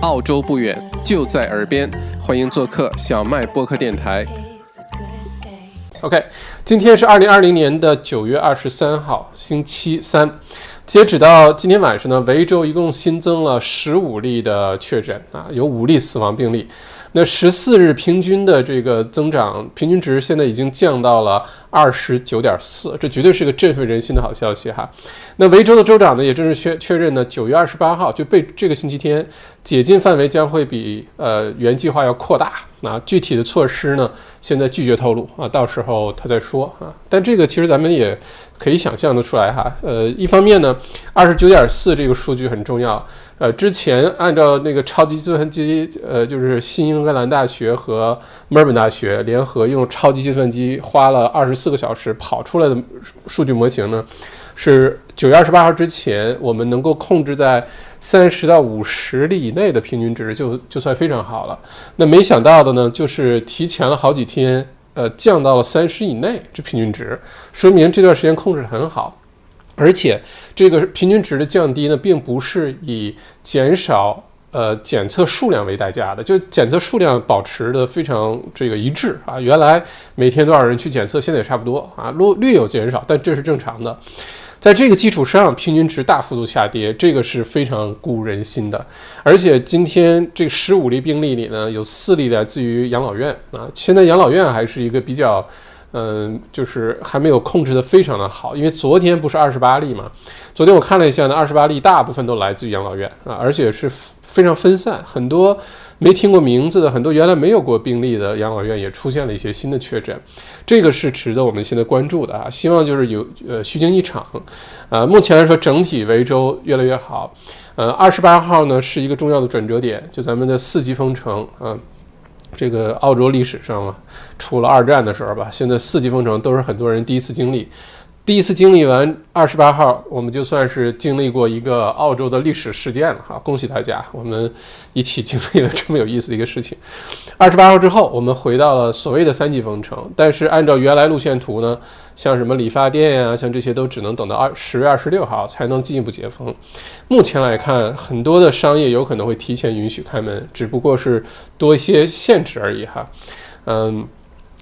澳洲不远，就在耳边，欢迎做客小麦播客电台。OK，今天是二零二零年的九月二十三号，星期三。截止到今天晚上呢，维州一共新增了十五例的确诊啊，有五例死亡病例。那十四日平均的这个增长平均值现在已经降到了二十九点四，这绝对是个振奋人心的好消息哈。那维州的州长呢也正式确确认呢，九月二十八号就被这个星期天解禁范围将会比呃原计划要扩大。那具体的措施呢，现在拒绝透露啊，到时候他再说啊。但这个其实咱们也可以想象得出来哈。呃，一方面呢，二十九点四这个数据很重要。呃，之前按照那个超级计算机，呃，就是新英格兰大学和墨尔本大学联合用超级计算机花了二十四个小时跑出来的数据模型呢，是九月二十八号之前我们能够控制在三十到五十例以内的平均值，就就算非常好了。那没想到的呢，就是提前了好几天，呃，降到了三十以内这平均值，说明这段时间控制很好。而且这个平均值的降低呢，并不是以减少呃检测数量为代价的，就检测数量保持的非常这个一致啊。原来每天多少人去检测，现在也差不多啊，略略有减少，但这是正常的。在这个基础上，平均值大幅度下跌，这个是非常鼓舞人心的。而且今天这十五例病例里呢，有四例来自于养老院啊，现在养老院还是一个比较。嗯，就是还没有控制的非常的好，因为昨天不是二十八例嘛？昨天我看了一下呢，二十八例大部分都来自于养老院啊，而且是非常分散，很多没听过名字的，很多原来没有过病例的养老院也出现了一些新的确诊，这个是值得我们现在关注的啊。希望就是有呃虚惊一场，啊，目前来说整体维州越来越好，呃，二十八号呢是一个重要的转折点，就咱们的四级封城啊。这个澳洲历史上嘛，除了二战的时候吧，现在四级封城都是很多人第一次经历。第一次经历完二十八号，我们就算是经历过一个澳洲的历史事件了哈！恭喜大家，我们一起经历了这么有意思的一个事情。二十八号之后，我们回到了所谓的三级封城，但是按照原来路线图呢，像什么理发店呀，像这些都只能等到二十月二十六号才能进一步解封。目前来看，很多的商业有可能会提前允许开门，只不过是多一些限制而已哈。嗯。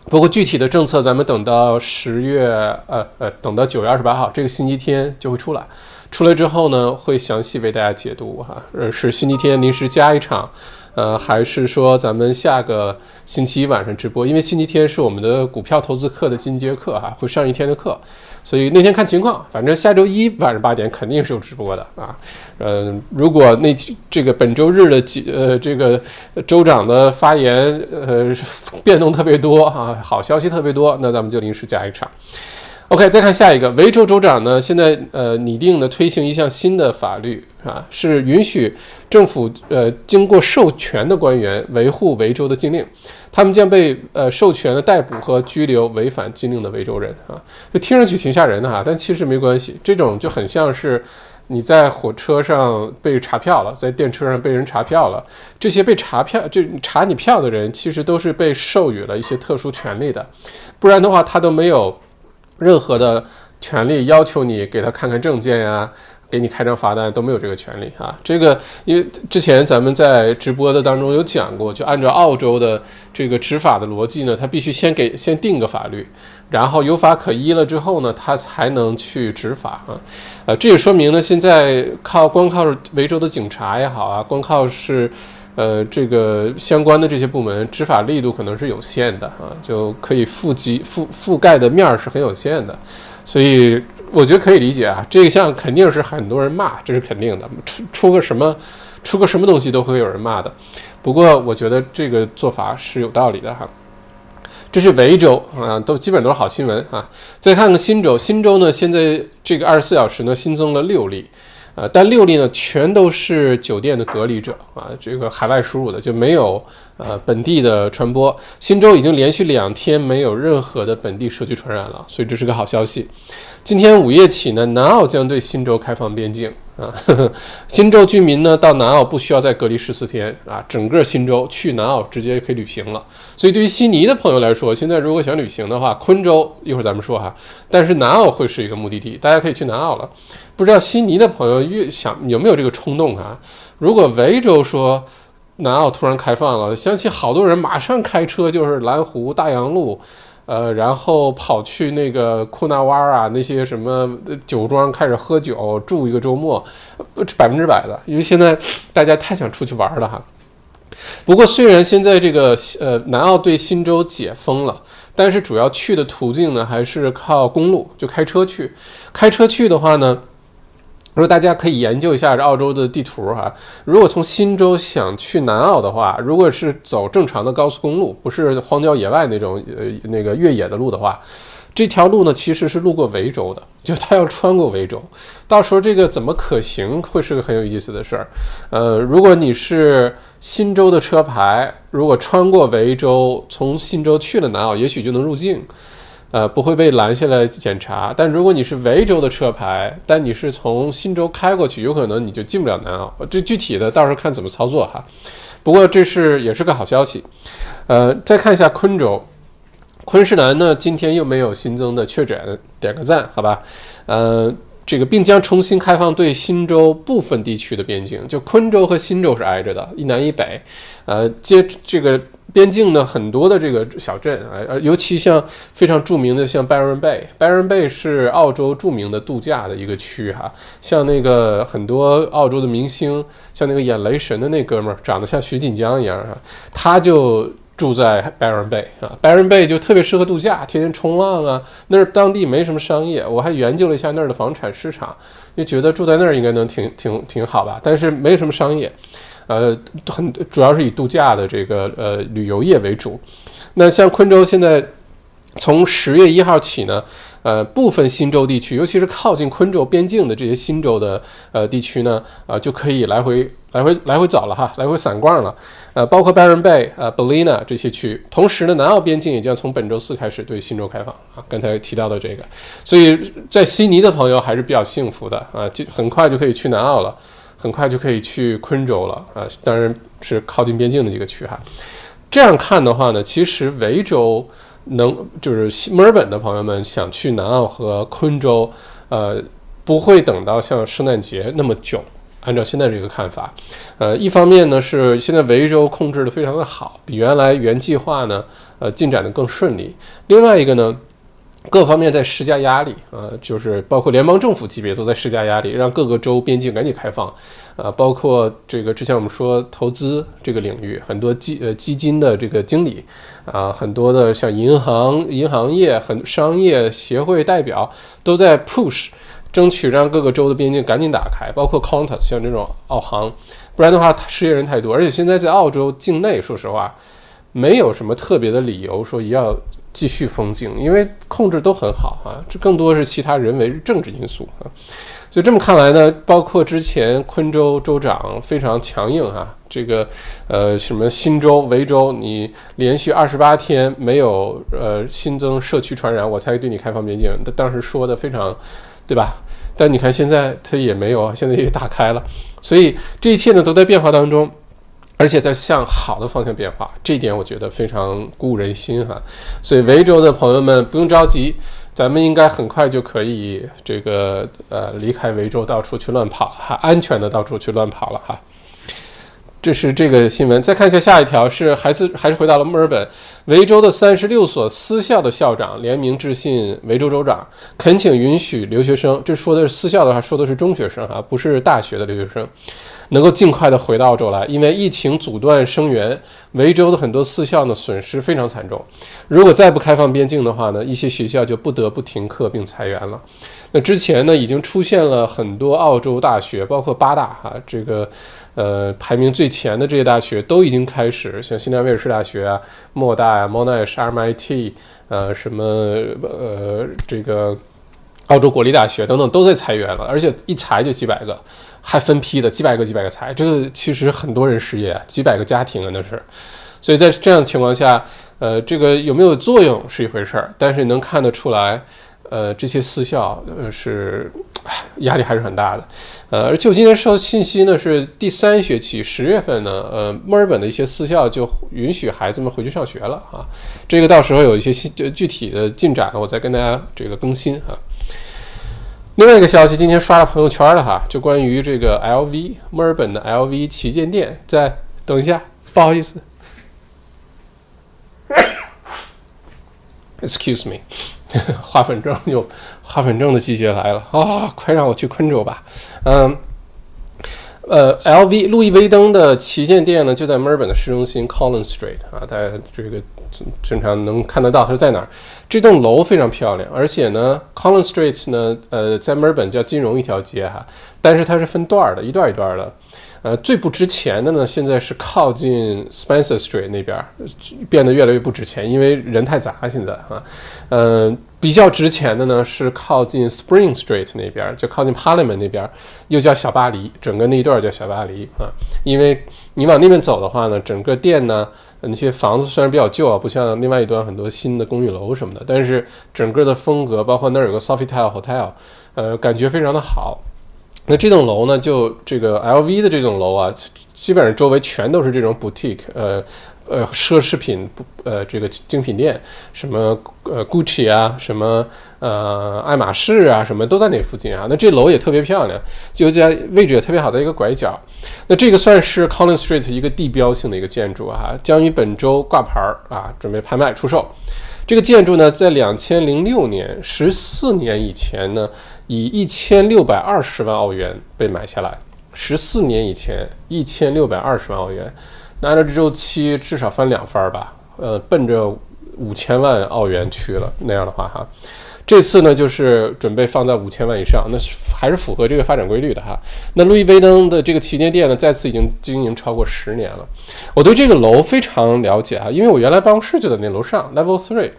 不过具体的政策，咱们等到十月，呃呃，等到九月二十八号这个星期天就会出来。出来之后呢，会详细为大家解读哈。呃，是星期天临时加一场，呃，还是说咱们下个星期一晚上直播？因为星期天是我们的股票投资课的进阶课哈，会上一天的课。所以那天看情况，反正下周一晚上八点肯定是有直播的啊。嗯，如果那这个本周日的几呃这个州长的发言呃变动特别多啊，好消息特别多，那咱们就临时加一场。OK，再看下一个，维州州长呢，现在呃拟定的推行一项新的法律啊，是允许政府呃经过授权的官员维护维州的禁令，他们将被呃授权的逮捕和拘留违反禁令的维州人啊，这听上去挺吓人的哈，但其实没关系，这种就很像是你在火车上被查票了，在电车上被人查票了，这些被查票就查你票的人，其实都是被授予了一些特殊权利的，不然的话他都没有。任何的权利要求你给他看看证件呀，给你开张罚单都没有这个权利啊。这个因为之前咱们在直播的当中有讲过，就按照澳洲的这个执法的逻辑呢，他必须先给先定个法律，然后有法可依了之后呢，他才能去执法啊。呃，这也说明呢，现在靠光靠维州的警察也好啊，光靠是。呃，这个相关的这些部门执法力度可能是有限的啊，就可以覆及覆覆盖的面儿是很有限的，所以我觉得可以理解啊。这个项肯定是很多人骂，这是肯定的。出出个什么，出个什么东西都会有人骂的。不过我觉得这个做法是有道理的哈。这是维州啊，都基本都是好新闻啊。再看看新州，新州呢现在这个二十四小时呢新增了六例。呃，但六例呢，全都是酒店的隔离者啊，这个海外输入的就没有呃本地的传播。新州已经连续两天没有任何的本地社区传染了，所以这是个好消息。今天午夜起呢，南澳将对新州开放边境啊，新州居民呢到南澳不需要再隔离十四天啊，整个新州去南澳直接可以旅行了。所以对于悉尼的朋友来说，现在如果想旅行的话，昆州一会儿咱们说哈，但是南澳会是一个目的地，大家可以去南澳了。不知道悉尼的朋友越想有没有这个冲动啊？如果维州说，南澳突然开放了，相信好多人马上开车就是蓝湖、大洋路，呃，然后跑去那个库纳湾啊，那些什么酒庄开始喝酒，住一个周末，百分之百的，因为现在大家太想出去玩了哈。不过，虽然现在这个呃南澳对新州解封了，但是主要去的途径呢还是靠公路，就开车去。开车去的话呢，如果大家可以研究一下这澳洲的地图哈，如果从新州想去南澳的话，如果是走正常的高速公路，不是荒郊野外那种呃那个越野的路的话。这条路呢，其实是路过维州的，就它要穿过维州，到时候这个怎么可行，会是个很有意思的事儿。呃，如果你是新州的车牌，如果穿过维州，从新州去了南澳，也许就能入境，呃，不会被拦下来检查。但如果你是维州的车牌，但你是从新州开过去，有可能你就进不了南澳。这具体的到时候看怎么操作哈。不过这是也是个好消息。呃，再看一下昆州。昆士兰呢，今天又没有新增的确诊，点个赞，好吧？呃，这个并将重新开放对新州部分地区的边境，就昆州和新州是挨着的，一南一北。呃，接这个边境呢，很多的这个小镇啊，尤其像非常著名的像 Byron Bay，Byron Bay 是澳洲著名的度假的一个区哈，像那个很多澳洲的明星，像那个演雷神的那哥们儿，长得像徐锦江一样哈，他就。住在 Byron Bay 啊，Byron Bay 就特别适合度假，天天冲浪啊。那儿当地没什么商业，我还研究了一下那儿的房产市场，就觉得住在那儿应该能挺挺挺好吧。但是没什么商业，呃，很主要是以度假的这个呃旅游业为主。那像昆州现在从十月一号起呢。呃，部分新州地区，尤其是靠近昆州边境的这些新州的呃地区呢，啊，就可以来回来回来回走了哈，来回散逛了。呃，包括 Byron Bay、呃 Ballina 这些区。同时呢，南澳边境也将从本周四开始对新州开放啊。刚才提到的这个，所以在悉尼的朋友还是比较幸福的啊，就很快就可以去南澳了，很快就可以去昆州了啊。当然是靠近边境的几个区哈。这样看的话呢，其实维州。能就是墨尔本的朋友们想去南澳和昆州，呃，不会等到像圣诞节那么久。按照现在这个看法，呃，一方面呢是现在维州控制的非常的好，比原来原计划呢，呃，进展的更顺利。另外一个呢。各方面在施加压力啊，就是包括联邦政府级别都在施加压力，让各个州边境赶紧开放，啊，包括这个之前我们说投资这个领域，很多基呃基金的这个经理啊，很多的像银行、银行业、很商业协会代表都在 push，争取让各个州的边境赶紧打开，包括 Qantas 像这种澳航，不然的话失业人太多，而且现在在澳洲境内，说实话，没有什么特别的理由说要。继续封禁，因为控制都很好啊，这更多是其他人为政治因素啊。所以这么看来呢，包括之前昆州州长非常强硬哈，这个呃什么新州、维州，你连续二十八天没有呃新增社区传染，我才对你开放边境。他当时说的非常，对吧？但你看现在他也没有啊，现在也打开了，所以这一切呢都在变化当中。而且在向好的方向变化，这一点我觉得非常鼓舞人心哈。所以维州的朋友们不用着急，咱们应该很快就可以这个呃离开维州，到处去乱跑哈，安全的到处去乱跑了哈。这是这个新闻。再看一下下一条，是还是还是回到了墨尔本，维州的三十六所私校的校长联名致信维州州长，恳请允许留学生，这说的是私校的话，说的是中学生哈，不是大学的留学生。能够尽快的回到澳洲来，因为疫情阻断生源，维州的很多私校呢损失非常惨重。如果再不开放边境的话呢，一些学校就不得不停课并裁员了。那之前呢，已经出现了很多澳洲大学，包括八大哈，这个呃排名最前的这些大学都已经开始，像新南威尔士大学啊、莫大啊、Monash、MIT，呃什么呃这个澳洲国立大学等等都在裁员了，而且一裁就几百个。还分批的几百个几百个裁，这个其实很多人失业，几百个家庭啊那是，所以在这样的情况下，呃，这个有没有作用是一回事儿，但是能看得出来，呃，这些私校呃是压力还是很大的，呃，而且我今天收到信息呢，是第三学期十月份呢，呃，墨尔本的一些私校就允许孩子们回去上学了啊，这个到时候有一些新具体的进展，我再跟大家这个更新啊。另外一个消息，今天刷了朋友圈了哈，就关于这个 LV 墨尔本的 LV 旗舰店，在等一下。不好意思，excuse me，花粉症又花粉症的季节来了啊！快让我去昆州吧，嗯。呃，LV 路易威登的旗舰店呢，就在墨尔本的市中心 Collins Street 啊，大家这个正常能看得到它是在哪儿。这栋楼非常漂亮，而且呢，Collins Street 呢，呃，在墨尔本叫金融一条街哈，但是它是分段儿的，一段一段的。呃，最不值钱的呢，现在是靠近 Spencer Street 那边，变得越来越不值钱，因为人太杂现在啊。呃，比较值钱的呢是靠近 Spring Street 那边，就靠近 Parliament 那边，又叫小巴黎，整个那一段叫小巴黎啊。因为你往那边走的话呢，整个店呢，那些房子虽然比较旧啊，不像另外一端很多新的公寓楼什么的，但是整个的风格，包括那儿有个 Sofitel Hotel，呃，感觉非常的好。那这栋楼呢，就这个 LV 的这栋楼啊，基本上周围全都是这种 boutique，呃呃奢侈品不呃这个精品店，什么呃 Gucci 啊，什么呃爱马仕啊，什么都在那附近啊。那这楼也特别漂亮，就在位置也特别好，在一个拐角。那这个算是 Collins Street 一个地标性的一个建筑啊，将于本周挂牌儿啊，准备拍卖出售。这个建筑呢，在两千零六年，十四年以前呢。以一千六百二十万澳元被买下来，十四年以前一千六百二十万澳元，那按照这周期至少翻两番吧，呃，奔着五千万澳元去了。那样的话哈，这次呢就是准备放在五千万以上，那还是符合这个发展规律的哈。那路易威登的这个旗舰店呢，再次已经经营超过十年了。我对这个楼非常了解哈，因为我原来办公室就在那楼上，Level Three。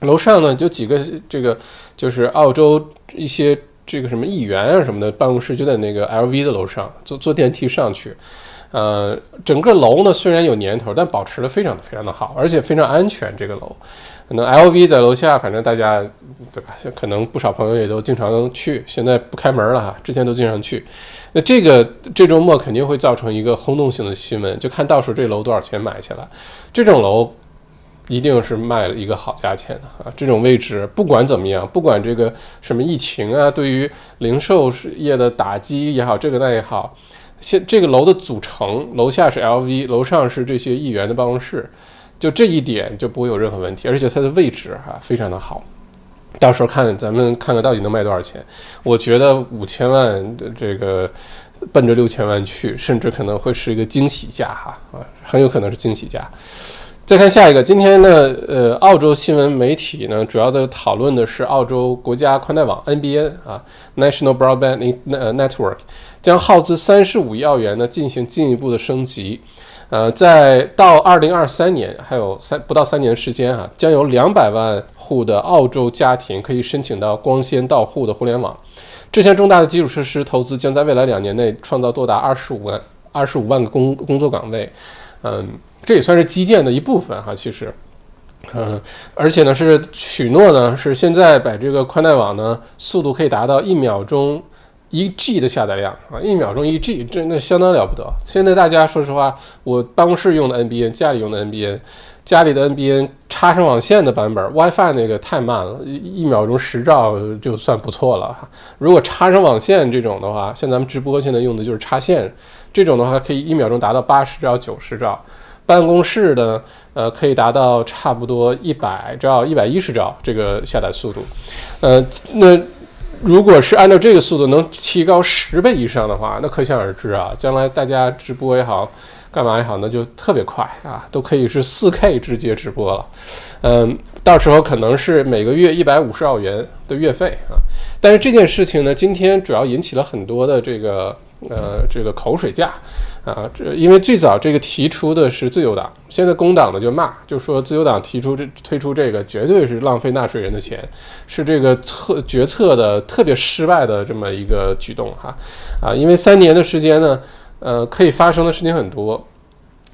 楼上呢，就几个这个，就是澳洲一些这个什么议员啊什么的办公室，就在那个 LV 的楼上，坐坐电梯上去。呃，整个楼呢虽然有年头，但保持的非常非常的好，而且非常安全。这个楼，可能 LV 在楼下，反正大家对吧？可能不少朋友也都经常去，现在不开门了哈，之前都经常去。那这个这周末肯定会造成一个轰动性的新闻，就看到时候这楼多少钱买下来。这种楼。一定是卖了一个好价钱的啊！这种位置不管怎么样，不管这个什么疫情啊，对于零售业的打击也好，这个那也好，现这个楼的组成，楼下是 LV，楼上是这些议员的办公室，就这一点就不会有任何问题，而且它的位置哈非常的好。到时候看咱们看看到底能卖多少钱？我觉得五千万的这个奔着六千万去，甚至可能会是一个惊喜价哈啊，很有可能是惊喜价。再看下一个，今天呢，呃，澳洲新闻媒体呢，主要在讨论的是澳洲国家宽带网 NBN 啊，National Broadband Network 将耗资三十五亿澳元呢进行进一步的升级，呃，在到二零二三年还有三不到三年时间啊，将有两百万户的澳洲家庭可以申请到光纤到户的互联网，这项重大的基础设施投资将在未来两年内创造多达二十五万二十五万个工工作岗位，嗯。这也算是基建的一部分哈，其实，嗯，而且呢是许诺呢是现在把这个宽带网呢速度可以达到一秒钟一 G 的下载量啊，一秒钟一 G，这那相当了不得。现在大家说实话，我办公室用的 NBN，家里用的 NBN，家里的 NBN 插上网线的版本，WiFi 那个太慢了，一秒钟十兆就算不错了哈。如果插上网线这种的话，像咱们直播现在用的就是插线，这种的话可以一秒钟达到八十兆、九十兆。办公室的呃可以达到差不多一百兆、一百一十兆这个下载速度，呃，那如果是按照这个速度能提高十倍以上的话，那可想而知啊，将来大家直播也好，干嘛也好，那就特别快啊，都可以是四 K 直接直播了，嗯，到时候可能是每个月一百五十澳元的月费啊，但是这件事情呢，今天主要引起了很多的这个呃这个口水架。啊，这因为最早这个提出的是自由党，现在工党呢就骂，就说自由党提出这推出这个绝对是浪费纳税人的钱，是这个策决策的特别失败的这么一个举动哈，啊，因为三年的时间呢，呃，可以发生的事情很多，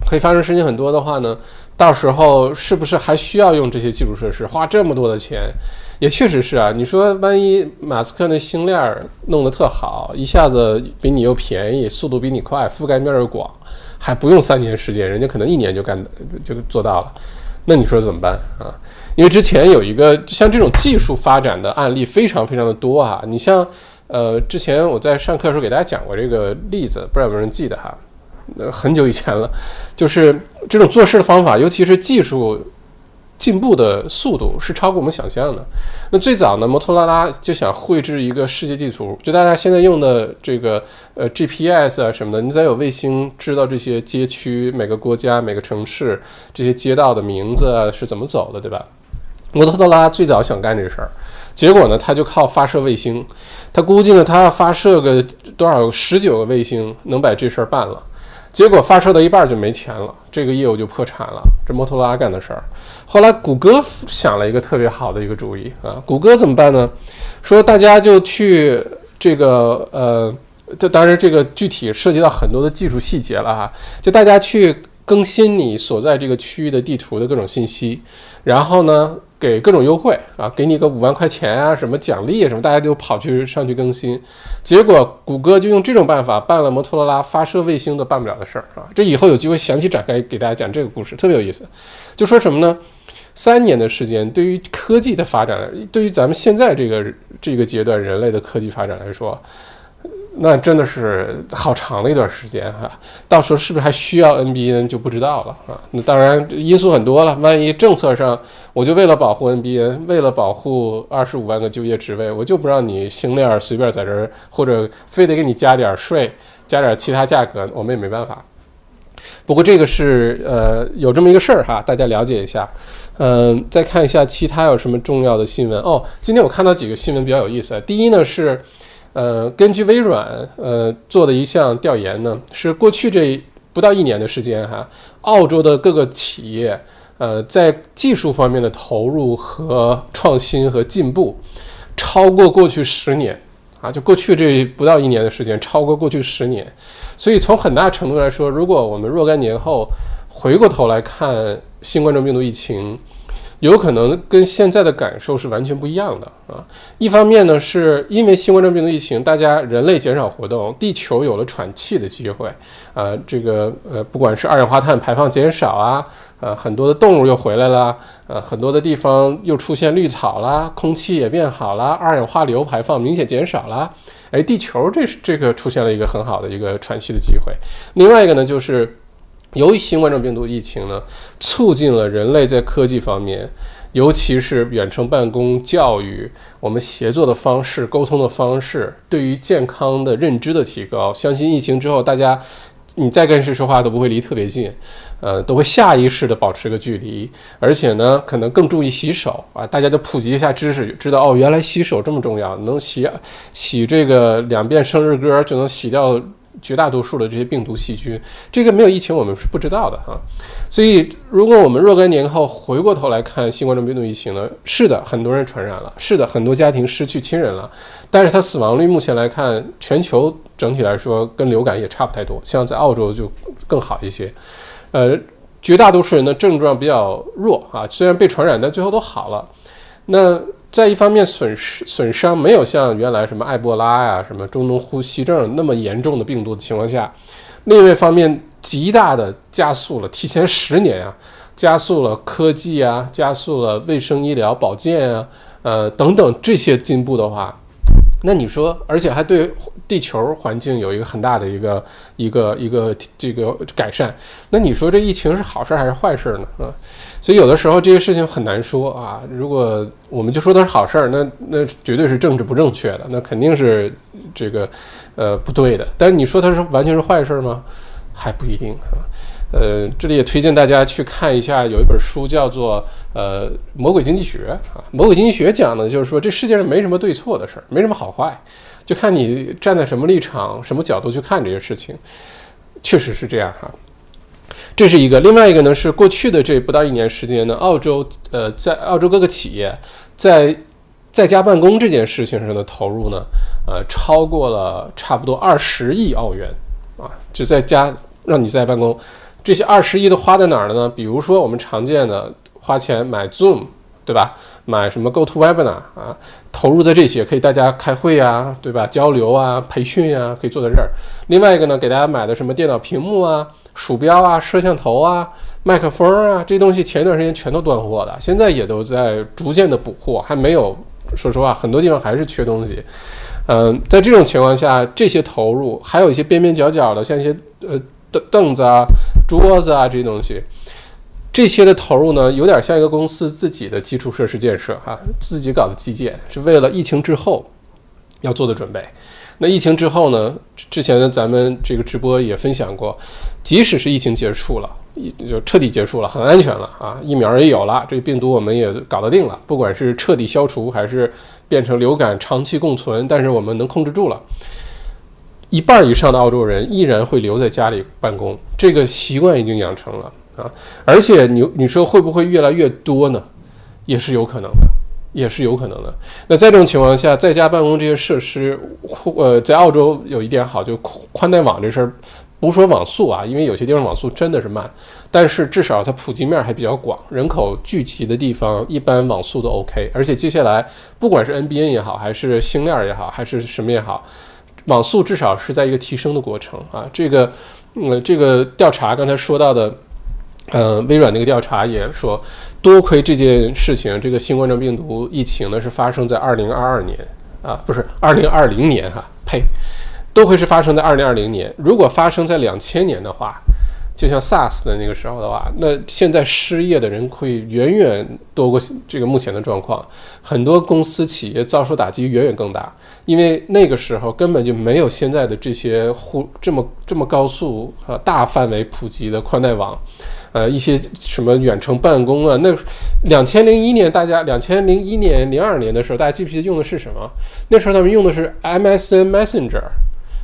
可以发生事情很多的话呢，到时候是不是还需要用这些基础设施，花这么多的钱？也确实是啊，你说万一马斯克那星链弄得特好，一下子比你又便宜，速度比你快，覆盖面又广，还不用三年时间，人家可能一年就干就做到了，那你说怎么办啊？因为之前有一个像这种技术发展的案例非常非常的多哈，你像呃之前我在上课的时候给大家讲过这个例子，不知道有没有人记得哈？呃，很久以前了，就是这种做事的方法，尤其是技术进步的速度是超过我们想象的。那最早呢，摩托罗拉就想绘制一个世界地图，就大家现在用的这个呃 GPS 啊什么的，你得有卫星知道这些街区、每个国家、每个城市这些街道的名字是怎么走的，对吧？摩托罗拉最早想干这事儿，结果呢，他就靠发射卫星，他估计呢，他要发射个多少十九个卫星能把这事儿办了。结果发射到一半就没钱了，这个业务就破产了。这摩托罗拉干的事儿。后来谷歌想了一个特别好的一个主意啊，谷歌怎么办呢？说大家就去这个呃，这当然这个具体涉及到很多的技术细节了哈，就大家去更新你所在这个区域的地图的各种信息，然后呢。给各种优惠啊，给你个五万块钱啊，什么奖励什么，大家就跑去上去更新。结果谷歌就用这种办法办了摩托罗拉发射卫星都办不了的事儿啊！这以后有机会详细展开给大家讲这个故事，特别有意思。就说什么呢？三年的时间，对于科技的发展，对于咱们现在这个这个阶段人类的科技发展来说。那真的是好长的一段时间哈，到时候是不是还需要 NBN 就不知道了啊？那当然因素很多了，万一政策上我就为了保护 NBN，为了保护二十五万个就业职位，我就不让你星链随便在这儿，或者非得给你加点税，加点其他价格，我们也没办法。不过这个是呃有这么一个事儿哈，大家了解一下。嗯，再看一下其他有什么重要的新闻哦。今天我看到几个新闻比较有意思，第一呢是。呃，根据微软呃做的一项调研呢，是过去这不到一年的时间哈，澳洲的各个企业呃在技术方面的投入和创新和进步，超过过去十年啊，就过去这不到一年的时间，超过过去十年，所以从很大程度来说，如果我们若干年后回过头来看新冠状病毒疫情。有可能跟现在的感受是完全不一样的啊！一方面呢，是因为新冠状病毒疫情，大家人类减少活动，地球有了喘气的机会啊。这个呃，不管是二氧化碳排放减少啊，呃，很多的动物又回来了，呃，很多的地方又出现绿草啦，空气也变好了，二氧化硫排放明显减少了。哎，地球这是这个出现了一个很好的一个喘息的机会。另外一个呢，就是。由于新冠状病毒疫情呢，促进了人类在科技方面，尤其是远程办公、教育、我们协作的方式、沟通的方式，对于健康的认知的提高。相信疫情之后，大家你再跟谁说话都不会离特别近，呃，都会下意识的保持个距离，而且呢，可能更注意洗手啊。大家都普及一下知识，知道哦，原来洗手这么重要，能洗洗这个两遍生日歌就能洗掉。绝大多数的这些病毒细菌，这个没有疫情我们是不知道的哈。所以，如果我们若干年后回过头来看新冠状病毒疫情呢，是的，很多人传染了，是的，很多家庭失去亲人了，但是它死亡率目前来看，全球整体来说跟流感也差不太多，像在澳洲就更好一些。呃，绝大多数人的症状比较弱啊，虽然被传染，但最后都好了。那在一方面损失损伤没有像原来什么埃博拉呀、什么中东呼吸症那么严重的病毒的情况下，另一方面极大的加速了提前十年啊，加速了科技啊，加速了卫生医疗保健啊，呃等等这些进步的话，那你说，而且还对地球环境有一个很大的一个一个一个这个改善，那你说这疫情是好事还是坏事呢？啊？所以有的时候这些事情很难说啊。如果我们就说它是好事儿，那那绝对是政治不正确的，那肯定是这个呃不对的。但是你说它是完全是坏事儿吗？还不一定啊。呃，这里也推荐大家去看一下，有一本书叫做《呃魔鬼经济学》啊。魔鬼经济学讲的就是说这世界上没什么对错的事儿，没什么好坏，就看你站在什么立场、什么角度去看这些事情。确实是这样哈。这是一个，另外一个呢是过去的这不到一年时间呢，澳洲呃，在澳洲各个企业在在家办公这件事情上的投入呢，呃，超过了差不多二十亿澳元啊，就在家让你在办公，这些二十亿都花在哪儿了呢？比如说我们常见的花钱买 Zoom，对吧？买什么 GoToWebinar 啊，投入的这些可以大家开会啊，对吧？交流啊，培训啊，可以坐在这儿。另外一个呢，给大家买的什么电脑屏幕啊。鼠标啊，摄像头啊，麦克风啊，这些东西前一段时间全都断货的，现在也都在逐渐的补货，还没有。说实话，很多地方还是缺东西。嗯，在这种情况下，这些投入还有一些边边角角的，像一些呃凳凳子啊、桌子啊这些东西。这些的投入呢，有点像一个公司自己的基础设施建设哈，自己搞的基建，是为了疫情之后要做的准备。那疫情之后呢，之前咱们这个直播也分享过，即使是疫情结束了，就彻底结束了，很安全了啊，疫苗也有了，这病毒我们也搞得定了，不管是彻底消除还是变成流感长期共存，但是我们能控制住了。一半以上的澳洲人依然会留在家里办公，这个习惯已经养成了。啊，而且你你说会不会越来越多呢？也是有可能的，也是有可能的。那在这种情况下，在家办公这些设施，呃，在澳洲有一点好，就宽带网这事儿，不说网速啊，因为有些地方网速真的是慢，但是至少它普及面还比较广，人口聚集的地方一般网速都 OK。而且接下来不管是 NBN 也好，还是星链也好，还是什么也好，网速至少是在一个提升的过程啊。这个，呃，这个调查刚才说到的。呃，微软那个调查也说，多亏这件事情，这个新冠状病毒疫情呢是发生在二零二二年啊，不是二零二零年哈，呸，多亏是发生在二零二零年。如果发生在两千年的话，就像 SARS 的那个时候的话，那现在失业的人会远远多过这个目前的状况，很多公司企业遭受打击远远更大，因为那个时候根本就没有现在的这些互这么这么高速和大范围普及的宽带网。呃，一些什么远程办公啊？那两千零一年，大家两千零一年、零二年的时候，大家记不记得用的是什么？那时候他们用的是 MSN Messenger，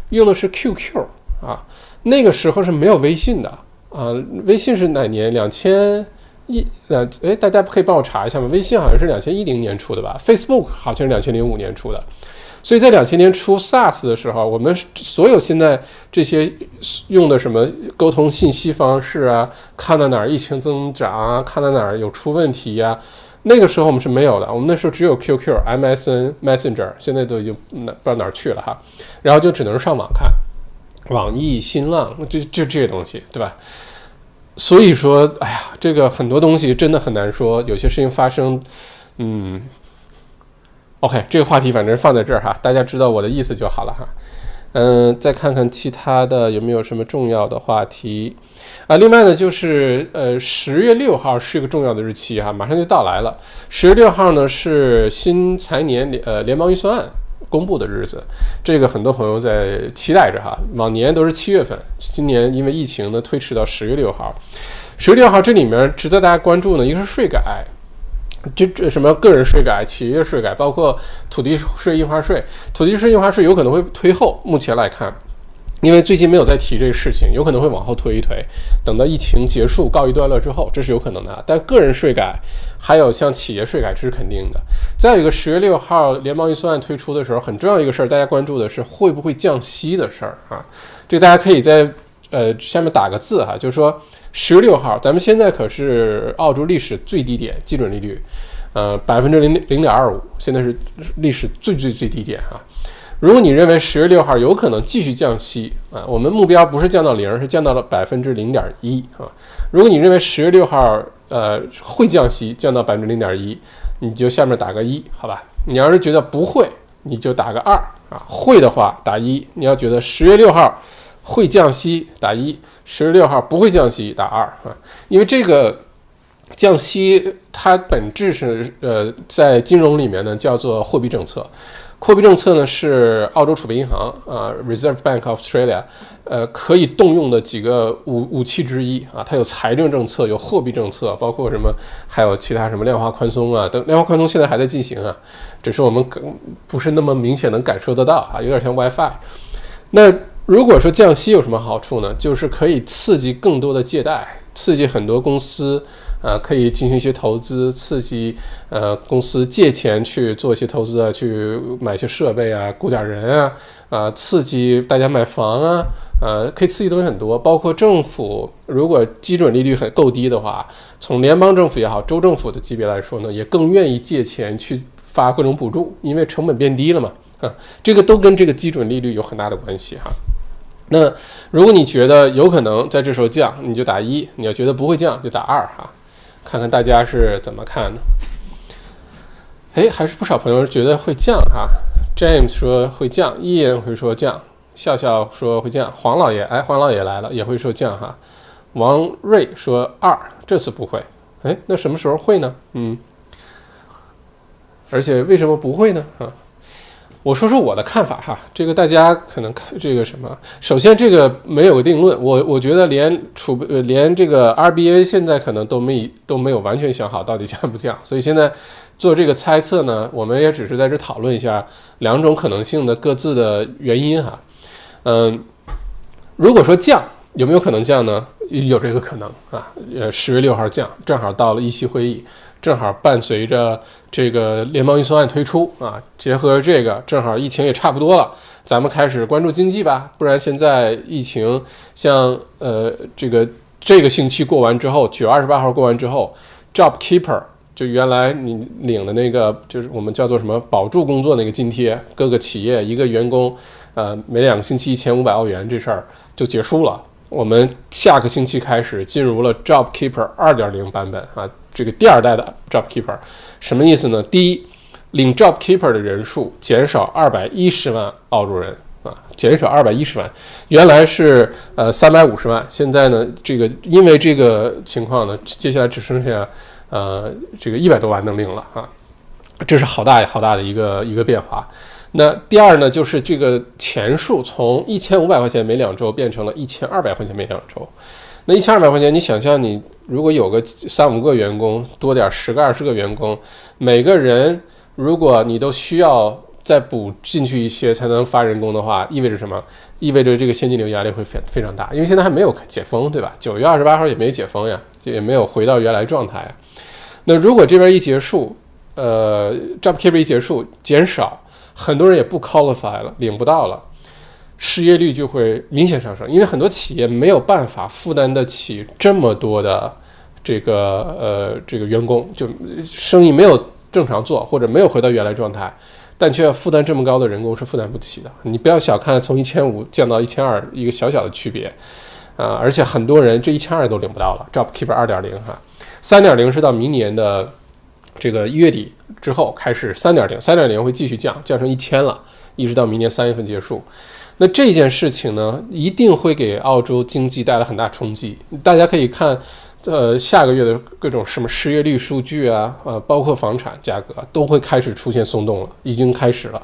用的是 QQ 啊。那个时候是没有微信的啊。微信是哪年？两千一两？哎，大家可以帮我查一下吗？微信好像是两千一零年出的吧？Facebook 好像是两千零五年出的。所以在两千年初 SARS 的时候，我们所有现在这些用的什么沟通信息方式啊，看到哪儿疫情增长啊，看到哪儿有出问题呀，那个时候我们是没有的。我们那时候只有 QQ、MSN、Messenger，现在都已经哪不知道哪儿去了哈。然后就只能上网看，网易、新浪，就就这些东西，对吧？所以说，哎呀，这个很多东西真的很难说，有些事情发生，嗯。OK，这个话题反正放在这儿哈，大家知道我的意思就好了哈。嗯，再看看其他的有没有什么重要的话题啊？另外呢，就是呃，十月六号是一个重要的日期哈，马上就到来了。十月六号呢是新财年联呃联邦预算案公布的日子，这个很多朋友在期待着哈。往年都是七月份，今年因为疫情呢推迟到十月六号。十月六号这里面值得大家关注呢，一个是税改。这这什么个人税改、企业税改，包括土地税、印花税，土地税、印花税有可能会推后。目前来看，因为最近没有再提这个事情，有可能会往后推一推，等到疫情结束告一段落之后，这是有可能的。但个人税改还有像企业税改，这是肯定的。再有一个，十月六号联邦预算案推出的时候，很重要一个事儿，大家关注的是会不会降息的事儿啊？这个大家可以在呃下面打个字哈，就是说。十月六号，咱们现在可是澳洲历史最低点基准利率，呃，百分之零零点二五，现在是历史最最最低点啊。如果你认为十月六号有可能继续降息啊，我们目标不是降到零，是降到了百分之零点一啊。如果你认为十月六号呃会降息，降到百分之零点一，你就下面打个一，好吧？你要是觉得不会，你就打个二啊。会的话打一，你要觉得十月六号会降息，打一。十六号不会降息，打二啊，因为这个降息它本质是呃在金融里面呢叫做货币政策，货币政策呢是澳洲储备银行啊 Reserve Bank of Australia 呃可以动用的几个武武器之一啊，它有财政政策，有货币政策，包括什么还有其他什么量化宽松啊等，量化宽松现在还在进行啊，只是我们不是那么明显能感受得到啊，有点像 WiFi，那。如果说降息有什么好处呢？就是可以刺激更多的借贷，刺激很多公司，啊，可以进行一些投资，刺激呃公司借钱去做一些投资啊，去买些设备啊，雇点人啊，啊，刺激大家买房啊，呃，可以刺激东西很多。包括政府，如果基准利率很够低的话，从联邦政府也好，州政府的级别来说呢，也更愿意借钱去发各种补助，因为成本变低了嘛，啊，这个都跟这个基准利率有很大的关系哈。那如果你觉得有可能在这时候降，你就打一；你要觉得不会降，就打二哈。看看大家是怎么看的。哎，还是不少朋友觉得会降哈。James 说会降，Ian 会说降，笑笑说会降。黄老爷，哎，黄老爷来了也会说降哈。王瑞说二，这次不会。哎，那什么时候会呢？嗯，而且为什么不会呢？啊？我说说我的看法哈，这个大家可能看这个什么，首先这个没有定论，我我觉得连储备呃连这个 RBA 现在可能都没都没有完全想好到底降不降，所以现在做这个猜测呢，我们也只是在这讨论一下两种可能性的各自的原因哈，嗯，如果说降有没有可能降呢？有这个可能啊，呃十月六号降，正好到了议息会议。正好伴随着这个联邦预算案推出啊，结合这个，正好疫情也差不多了，咱们开始关注经济吧。不然现在疫情像呃这个这个星期过完之后，九月二十八号过完之后，Job Keeper 就原来你领的那个就是我们叫做什么保住工作那个津贴，各个企业一个员工呃每两个星期一千五百澳元这事儿就结束了。我们下个星期开始进入了 Job Keeper 二点零版本啊。这个第二代的 Job Keeper 什么意思呢？第一，领 Job Keeper 的人数减少二百一十万澳洲人啊，减少二百一十万，原来是呃三百五十万，现在呢，这个因为这个情况呢，接下来只剩下呃这个一百多万能领了啊，这是好大好大的一个一个变化。那第二呢，就是这个钱数从一千五百块钱每两周变成了一千二百块钱每两周。那一千二百块钱，你想象你如果有个三五个员工，多点十个二十个员工，每个人如果你都需要再补进去一些才能发人工的话，意味着什么？意味着这个现金流压力会非非常大，因为现在还没有解封，对吧？九月二十八号也没解封呀，也没有回到原来状态。那如果这边一结束，呃，JobKeeper 一结束减少，很多人也不 qualify 了，领不到了。失业率就会明显上升，因为很多企业没有办法负担得起这么多的这个呃这个员工，就生意没有正常做，或者没有回到原来状态，但却要负担这么高的人工是负担不起的。你不要小看从一千五降到一千二一个小小的区别啊！而且很多人这一千二都领不到了。JobKeeper 二点零哈，三点零是到明年的这个一月底之后开始，三点零三点零会继续降，降成一千了，一直到明年三月份结束。那这件事情呢，一定会给澳洲经济带来很大冲击。大家可以看，呃，下个月的各种什么失业率数据啊，呃，包括房产价格都会开始出现松动了，已经开始了。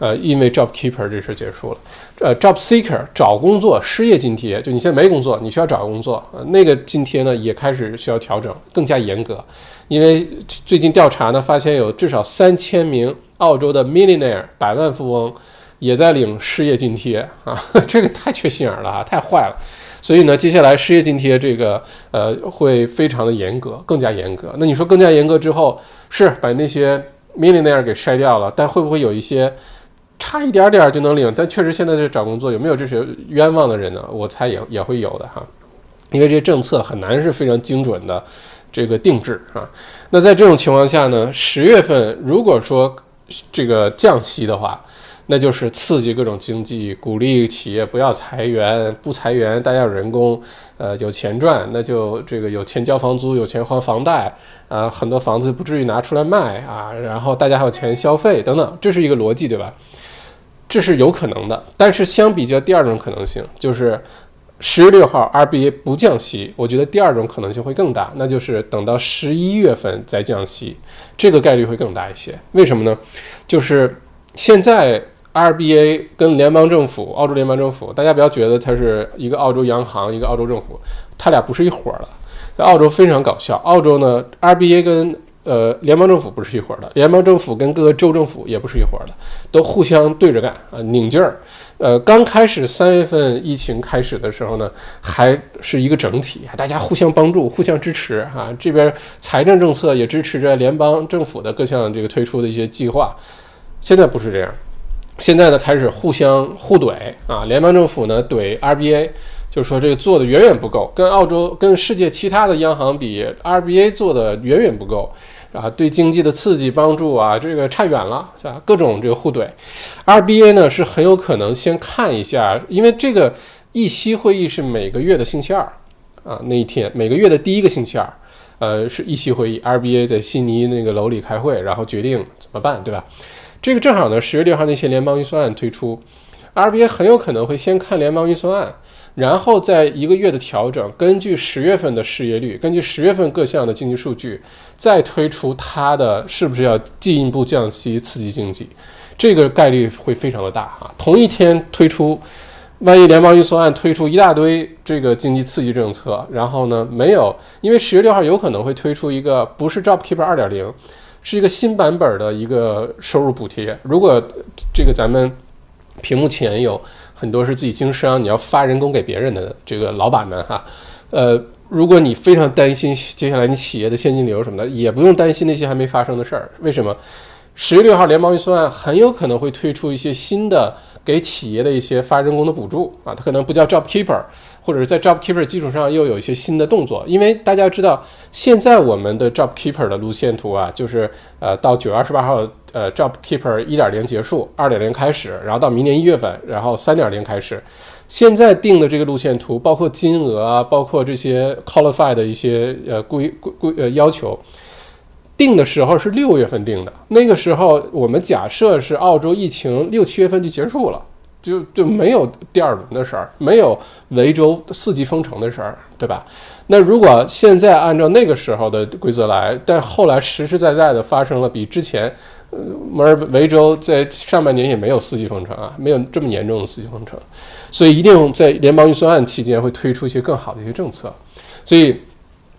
呃，因为 Job Keeper 这事儿结束了，呃，Job Seeker 找工作失业津贴，就你现在没工作，你需要找工作，呃，那个津贴呢也开始需要调整，更加严格。因为最近调查呢，发现有至少三千名澳洲的 Millionaire 百万富翁。也在领失业津贴啊，这个太缺心眼了啊，太坏了。所以呢，接下来失业津贴这个呃会非常的严格，更加严格。那你说更加严格之后，是把那些 millionaire 给筛掉了，但会不会有一些差一点点就能领？但确实现在这找工作有没有这些冤枉的人呢？我猜也也会有的哈，因为这些政策很难是非常精准的这个定制啊。那在这种情况下呢，十月份如果说这个降息的话，那就是刺激各种经济，鼓励企业不要裁员，不裁员，大家有人工，呃，有钱赚，那就这个有钱交房租，有钱还房贷，啊，很多房子不至于拿出来卖啊，然后大家还有钱消费等等，这是一个逻辑，对吧？这是有可能的，但是相比较第二种可能性，就是十月六号 RBA 不降息，我觉得第二种可能性会更大，那就是等到十一月份再降息，这个概率会更大一些。为什么呢？就是现在。RBA 跟联邦政府，澳洲联邦政府，大家不要觉得它是一个澳洲央行，一个澳洲政府，它俩不是一伙儿的。在澳洲非常搞笑，澳洲呢，RBA 跟呃联邦政府不是一伙儿的，联邦政府跟各个州政府也不是一伙儿的，都互相对着干啊，拧劲儿。呃，刚开始三月份疫情开始的时候呢，还是一个整体，大家互相帮助、互相支持啊。这边财政政策也支持着联邦政府的各项这个推出的一些计划，现在不是这样。现在呢，开始互相互怼啊！联邦政府呢怼 RBA，就是说这个做的远远不够，跟澳洲、跟世界其他的央行比，RBA 做的远远不够啊！对经济的刺激帮助啊，这个差远了，是吧？各种这个互怼，RBA 呢是很有可能先看一下，因为这个议息会议是每个月的星期二啊，那一天每个月的第一个星期二，呃，是议息会议，RBA 在悉尼那个楼里开会，然后决定怎么办，对吧？这个正好呢，十月六号那些联邦预算案推出，RBA 很有可能会先看联邦预算案，然后在一个月的调整，根据十月份的失业率，根据十月份各项的经济数据，再推出它的是不是要进一步降息刺激经济，这个概率会非常的大啊。同一天推出。万一联邦预算案推出一大堆这个经济刺激政策，然后呢，没有，因为十月六号有可能会推出一个不是 JobKeeper 二点零，是一个新版本的一个收入补贴。如果这个咱们屏幕前有很多是自己经商，你要发人工给别人的这个老板们哈，呃，如果你非常担心接下来你企业的现金流什么的，也不用担心那些还没发生的事儿。为什么？十月六号联邦预算案很有可能会推出一些新的。给企业的一些发人工的补助啊，它可能不叫 Job Keeper，或者是在 Job Keeper 基础上又有一些新的动作。因为大家知道，现在我们的 Job Keeper 的路线图啊，就是呃到九月二十八号，呃 Job Keeper 一点零结束，二点零开始，然后到明年一月份，然后三点零开始。现在定的这个路线图，包括金额啊，包括这些 Qualify 的一些呃规规规呃要求。定的时候是六月份定的，那个时候我们假设是澳洲疫情六七月份就结束了，就就没有第二轮的事儿，没有维州四级封城的事儿，对吧？那如果现在按照那个时候的规则来，但后来实实在在的发生了比之前，呃，摩尔维州在上半年也没有四级封城啊，没有这么严重的四级封城，所以一定在联邦预算案期间会推出一些更好的一些政策，所以。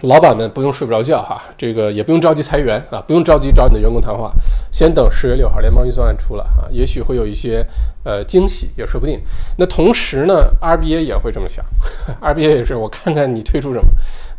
老板们不用睡不着觉哈，这个也不用着急裁员啊，不用着急找你的员工谈话，先等十月六号联邦预算案出了啊，也许会有一些呃惊喜也说不定。那同时呢，RBA 也会这么想，RBA 也是我看看你推出什么，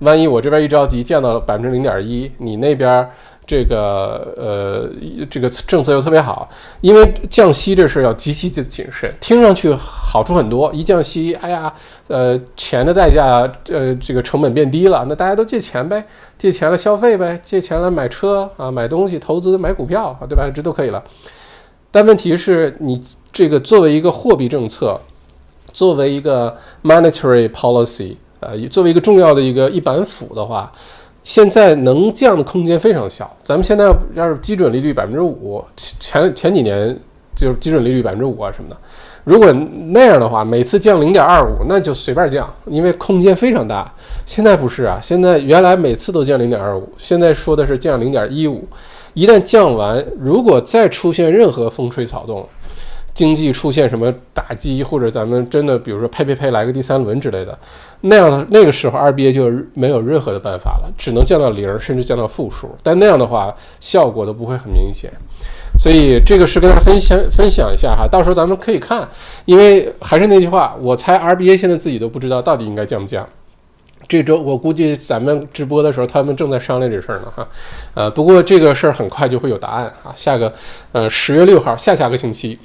万一我这边一着急降到了百分之零点一，你那边。这个呃，这个政策又特别好，因为降息这事要极其的谨慎。听上去好处很多，一降息，哎呀，呃，钱的代价，呃，这个成本变低了，那大家都借钱呗，借钱了消费呗，借钱了买车啊，买东西、投资、买股票，对吧？这都可以了。但问题是你这个作为一个货币政策，作为一个 monetary policy，呃，作为一个重要的一个一板斧的话。现在能降的空间非常小。咱们现在要是基准利率百分之五，前前几年就是基准利率百分之五啊什么的。如果那样的话，每次降零点二五，那就随便降，因为空间非常大。现在不是啊，现在原来每次都降零点二五，现在说的是降零点一五。一旦降完，如果再出现任何风吹草动，经济出现什么打击，或者咱们真的比如说呸呸呸来个第三轮之类的，那样的那个时候 RBA 就没有任何的办法了，只能降到零，甚至降到负数。但那样的话效果都不会很明显，所以这个是跟大家分享分享一下哈，到时候咱们可以看，因为还是那句话，我猜 RBA 现在自己都不知道到底应该降不降。这周我估计咱们直播的时候，他们正在商量这事儿呢哈，呃，不过这个事儿很快就会有答案啊，下个呃十月六号下下个星期。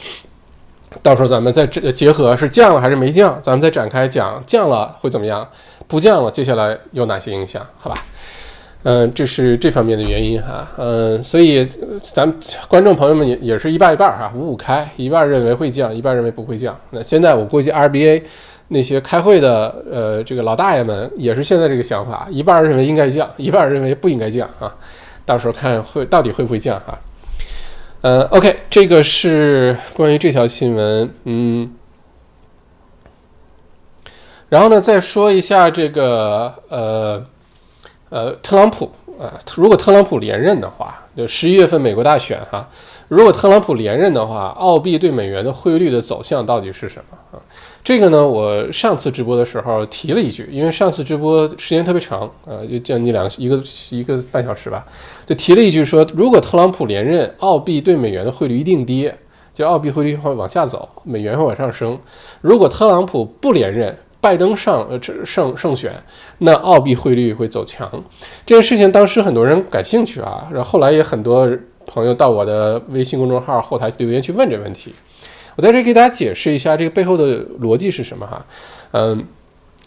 到时候咱们再这结合是降了还是没降，咱们再展开讲降了会怎么样，不降了接下来有哪些影响？好吧，嗯，这是这方面的原因哈，嗯，所以咱们观众朋友们也也是一半一半哈，五五开，一半认为会降，一半认为不会降。那现在我估计 RBA 那些开会的呃这个老大爷们也是现在这个想法，一半认为应该降，一半认为不应该降啊。到时候看会到底会不会降啊？呃，OK，这个是关于这条新闻，嗯，然后呢，再说一下这个呃呃，特朗普啊，如果特朗普连任的话，就十一月份美国大选哈，如果特朗普连任的话，澳币对美元的汇率的走向到底是什么啊？这个呢，我上次直播的时候提了一句，因为上次直播时间特别长，呃，就将近两一个一个半小时吧，就提了一句说，如果特朗普连任，澳币对美元的汇率一定跌，就澳币汇率会往下走，美元会往上升；如果特朗普不连任，拜登上呃胜胜选，那澳币汇率会走强。这件事情当时很多人感兴趣啊，然后后来也很多朋友到我的微信公众号后台留言去问这问题。我在这给大家解释一下这个背后的逻辑是什么哈，嗯，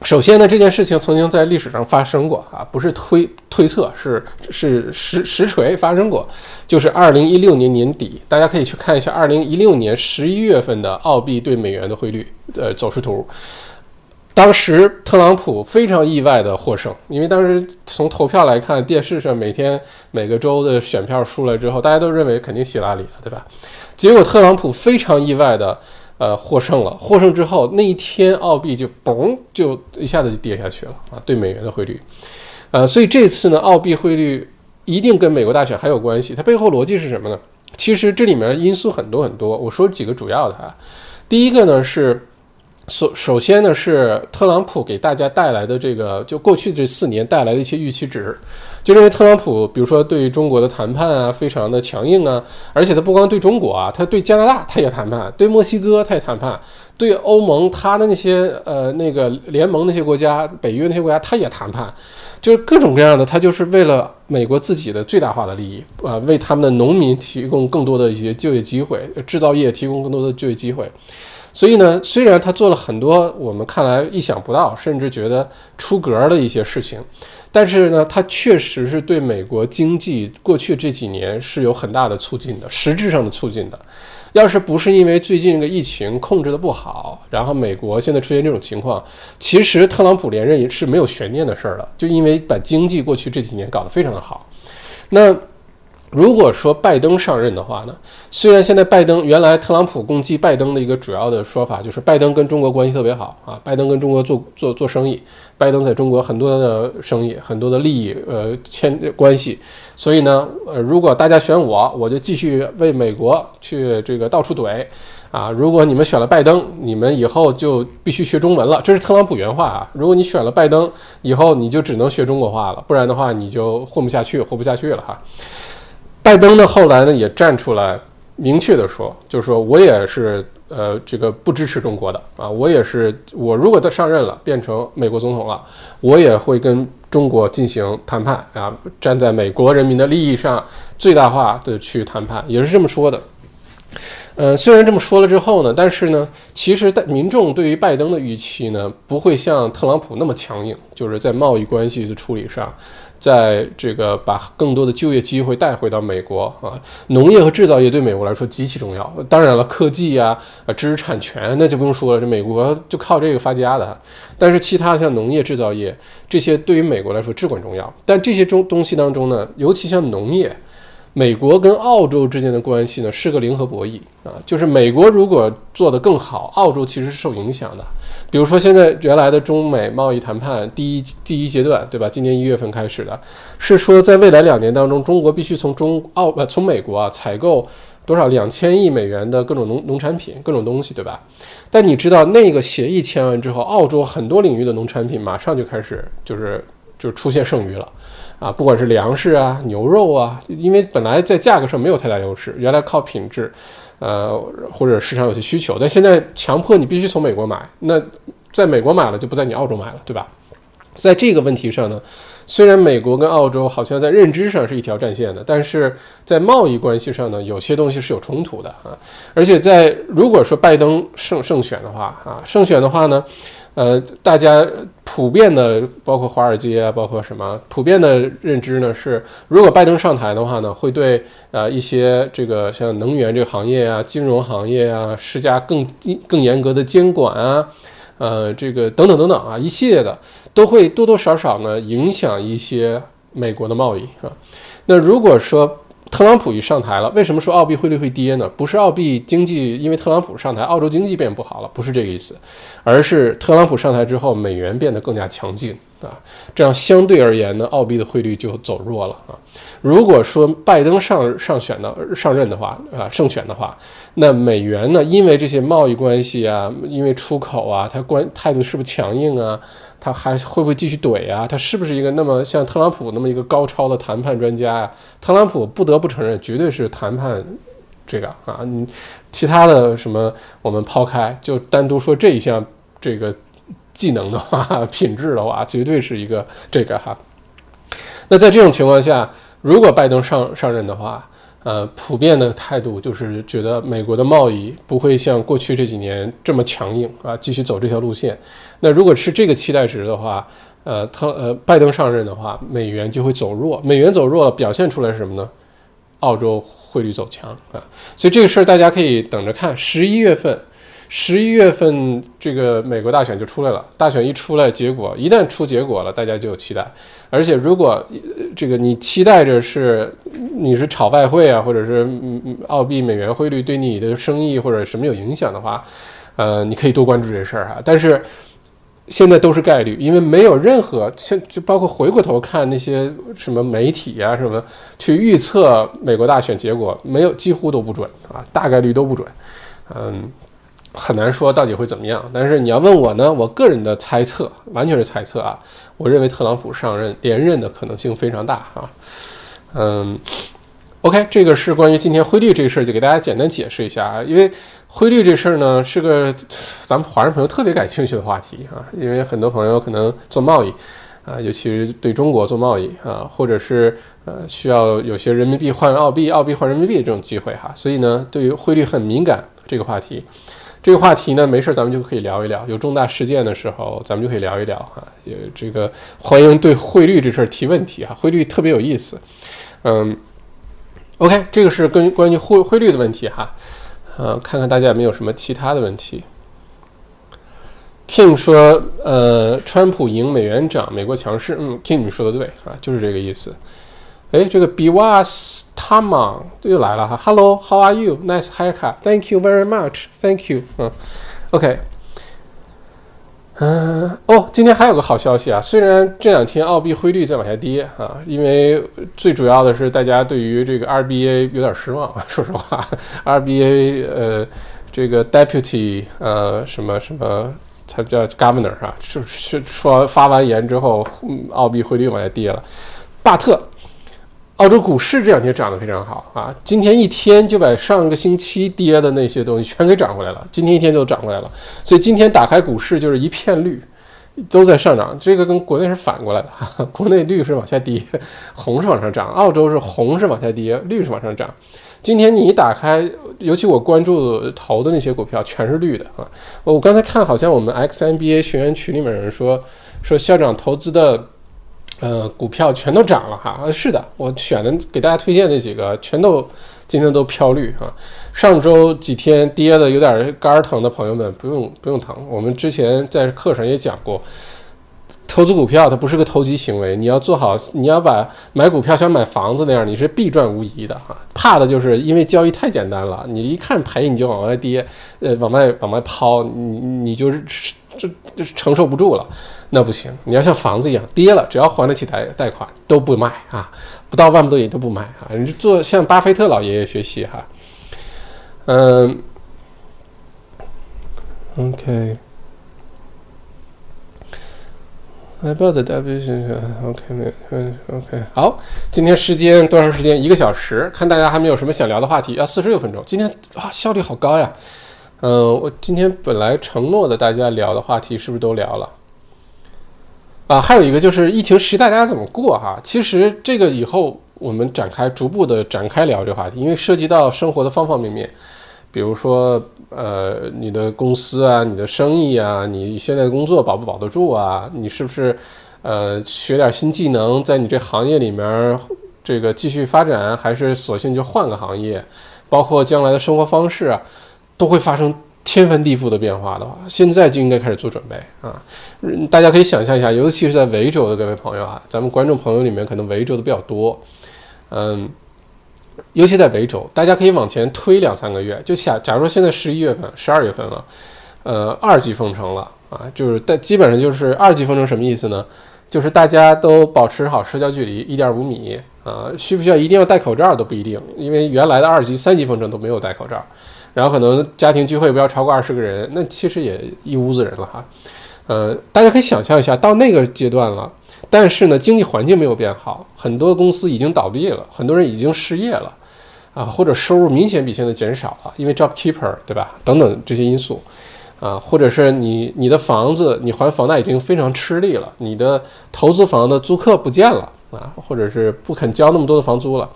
首先呢，这件事情曾经在历史上发生过啊，不是推推测，是是实实锤发生过，就是二零一六年年底，大家可以去看一下二零一六年十一月份的澳币对美元的汇率呃走势图，当时特朗普非常意外的获胜，因为当时从投票来看，电视上每天每个州的选票出来之后，大家都认为肯定希拉里了，对吧？结果特朗普非常意外的，呃获胜了。获胜之后那一天，澳币就嘣就一下子就跌下去了啊，对美元的汇率。呃，所以这次呢，澳币汇率一定跟美国大选还有关系。它背后逻辑是什么呢？其实这里面因素很多很多，我说几个主要的啊。第一个呢是。首首先呢，是特朗普给大家带来的这个，就过去这四年带来的一些预期值，就认为特朗普，比如说对于中国的谈判啊，非常的强硬啊，而且他不光对中国啊，他对加拿大他也谈判，对墨西哥他也谈判，对欧盟他的那些呃那个联盟那些国家，北约那些国家他也谈判，就是各种各样的，他就是为了美国自己的最大化的利益啊，为他们的农民提供更多的一些就业机会，制造业提供更多的就业机会。所以呢，虽然他做了很多我们看来意想不到，甚至觉得出格的一些事情，但是呢，他确实是对美国经济过去这几年是有很大的促进的，实质上的促进的。要是不是因为最近这个疫情控制的不好，然后美国现在出现这种情况，其实特朗普连任也是没有悬念的事儿了，就因为把经济过去这几年搞得非常的好。那。如果说拜登上任的话呢，虽然现在拜登原来特朗普攻击拜登的一个主要的说法就是拜登跟中国关系特别好啊，拜登跟中国做做做生意，拜登在中国很多的生意很多的利益呃牵关系，所以呢呃如果大家选我，我就继续为美国去这个到处怼啊，如果你们选了拜登，你们以后就必须学中文了，这是特朗普原话啊，如果你选了拜登以后，你就只能学中国话了，不然的话你就混不下去，活不下去了哈。拜登呢，后来呢也站出来明确的说，就是说我也是呃这个不支持中国的啊，我也是我如果他上任了，变成美国总统了，我也会跟中国进行谈判啊，站在美国人民的利益上最大化的去谈判，也是这么说的。呃，虽然这么说了之后呢，但是呢，其实民众对于拜登的预期呢，不会像特朗普那么强硬，就是在贸易关系的处理上。在这个把更多的就业机会带回到美国啊，农业和制造业对美国来说极其重要。当然了，科技啊、啊知识产权那就不用说了，这美国就靠这个发家的。但是其他的像农业、制造业这些对于美国来说至关重要。但这些中东西当中呢，尤其像农业。美国跟澳洲之间的关系呢是个零和博弈啊，就是美国如果做得更好，澳洲其实是受影响的。比如说现在原来的中美贸易谈判第一第一阶段，对吧？今年一月份开始的，是说在未来两年当中，中国必须从中澳呃从美国啊采购多少两千亿美元的各种农农产品各种东西，对吧？但你知道那个协议签完之后，澳洲很多领域的农产品马上就开始就是就出现剩余了。啊，不管是粮食啊、牛肉啊，因为本来在价格上没有太大优势，原来靠品质，呃，或者市场有些需求，但现在强迫你必须从美国买，那在美国买了就不在你澳洲买了，对吧？在这个问题上呢，虽然美国跟澳洲好像在认知上是一条战线的，但是在贸易关系上呢，有些东西是有冲突的啊。而且在如果说拜登胜胜选的话啊，胜选的话呢？呃，大家普遍的，包括华尔街啊，包括什么，普遍的认知呢是，如果拜登上台的话呢，会对呃一些这个像能源这个行业啊、金融行业啊施加更更严格的监管啊，呃，这个等等等等啊，一系列的都会多多少少呢影响一些美国的贸易啊。那如果说，特朗普一上台了，为什么说澳币汇率会跌呢？不是澳币经济因为特朗普上台，澳洲经济变不好了，不是这个意思，而是特朗普上台之后，美元变得更加强劲啊，这样相对而言呢，澳币的汇率就走弱了啊。如果说拜登上上选的上任的话啊，胜选的话，那美元呢，因为这些贸易关系啊，因为出口啊，它关态度是不是强硬啊？他还会不会继续怼啊？他是不是一个那么像特朗普那么一个高超的谈判专家呀？特朗普不得不承认，绝对是谈判这个啊。你其他的什么我们抛开，就单独说这一项这个技能的话，品质的话，绝对是一个这个哈。那在这种情况下，如果拜登上上任的话，呃，普遍的态度就是觉得美国的贸易不会像过去这几年这么强硬啊，继续走这条路线。那如果是这个期待值的话，呃，特呃拜登上任的话，美元就会走弱。美元走弱了，表现出来是什么呢？澳洲汇率走强啊。所以这个事儿大家可以等着看。十一月份，十一月份这个美国大选就出来了，大选一出来，结果一旦出结果了，大家就有期待。而且如果这个你期待着是你是炒外汇啊，或者是澳币美元汇率对你的生意或者什么有影响的话，呃，你可以多关注这事儿哈。但是现在都是概率，因为没有任何现就包括回过头看那些什么媒体啊什么去预测美国大选结果，没有几乎都不准啊，大概率都不准，嗯。很难说到底会怎么样，但是你要问我呢，我个人的猜测完全是猜测啊。我认为特朗普上任连任的可能性非常大啊。嗯，OK，这个是关于今天汇率这个事儿，就给大家简单解释一下啊。因为汇率这事儿呢，是个咱们华人朋友特别感兴趣的话题啊。因为很多朋友可能做贸易啊，尤其是对中国做贸易啊，或者是呃需要有些人民币换澳币、澳币换人民币这种机会哈，所以呢，对于汇率很敏感这个话题。这个话题呢，没事，咱们就可以聊一聊。有重大事件的时候，咱们就可以聊一聊哈。有这个欢迎对汇率这事儿提问题哈，汇率特别有意思。嗯，OK，这个是跟关于汇汇率的问题哈。呃，看看大家有没有什么其他的问题。Kim 说，呃，川普赢，美元涨，美国强势。嗯，Kim 你说的对啊，就是这个意思。哎，这个 Biwas Tamang 又来了哈，Hello，How are you？Nice haircut，Thank you very much，Thank you。嗯，OK，嗯，哦，今天还有个好消息啊，虽然这两天澳币汇率在往下跌啊，因为最主要的是大家对于这个 RBA 有点失望，说实话，RBA 呃，这个 Deputy 呃什么什么，他叫 Governor 啊，是是说发完言之后，澳币汇率往下跌了，巴特。澳洲股市这两天涨得非常好啊！今天一天就把上个星期跌的那些东西全给涨回来了，今天一天就涨回来了。所以今天打开股市就是一片绿，都在上涨。这个跟国内是反过来的，哈，国内绿是往下跌，红是往上涨；澳洲是红是往下跌，绿是往上涨。今天你一打开，尤其我关注投的那些股票全是绿的啊！我刚才看好像我们 XNBA 学员群里面有人说说校长投资的。呃，股票全都涨了哈，是的，我选的给大家推荐那几个全都今天都飘绿啊。上周几天跌的有点肝疼的朋友们不用不用疼，我们之前在课上也讲过，投资股票它不是个投机行为，你要做好，你要把买股票像买房子那样，你是必赚无疑的哈。怕的就是因为交易太简单了，你一看赔你就往外跌，呃，往外往外抛，你你就是这这承受不住了。那不行，你要像房子一样跌了，只要还得起贷贷款都不卖啊，不到万不得已都不卖啊。你就做向巴菲特老爷爷学习哈。嗯，OK，来报的 W 先生，OK 没？嗯，OK，好，今天时间多长时间？一个小时，看大家还没有什么想聊的话题，要四十六分钟。今天啊，效率好高呀。嗯，我今天本来承诺的大家聊的话题是不是都聊了？啊，还有一个就是疫情时代大家怎么过哈？其实这个以后我们展开逐步的展开聊这个话题，因为涉及到生活的方方面面，比如说呃你的公司啊、你的生意啊、你现在的工作保不保得住啊？你是不是呃学点新技能，在你这行业里面这个继续发展，还是索性就换个行业？包括将来的生活方式啊，都会发生。天翻地覆的变化的话，现在就应该开始做准备啊！大家可以想象一下，尤其是在维州的各位朋友啊，咱们观众朋友里面可能维州的比较多，嗯，尤其在维州，大家可以往前推两三个月，就假假如说现在十一月份、十二月份了，呃，二级封城了啊，就是但基本上就是二级封城什么意思呢？就是大家都保持好社交距离一点五米啊，需不需要一定要戴口罩都不一定，因为原来的二级、三级封城都没有戴口罩。然后可能家庭聚会不要超过二十个人，那其实也一屋子人了哈。呃，大家可以想象一下，到那个阶段了，但是呢，经济环境没有变好，很多公司已经倒闭了，很多人已经失业了，啊，或者收入明显比现在减少了，因为 job keeper 对吧？等等这些因素，啊，或者是你你的房子你还房贷已经非常吃力了，你的投资房的租客不见了啊，或者是不肯交那么多的房租了。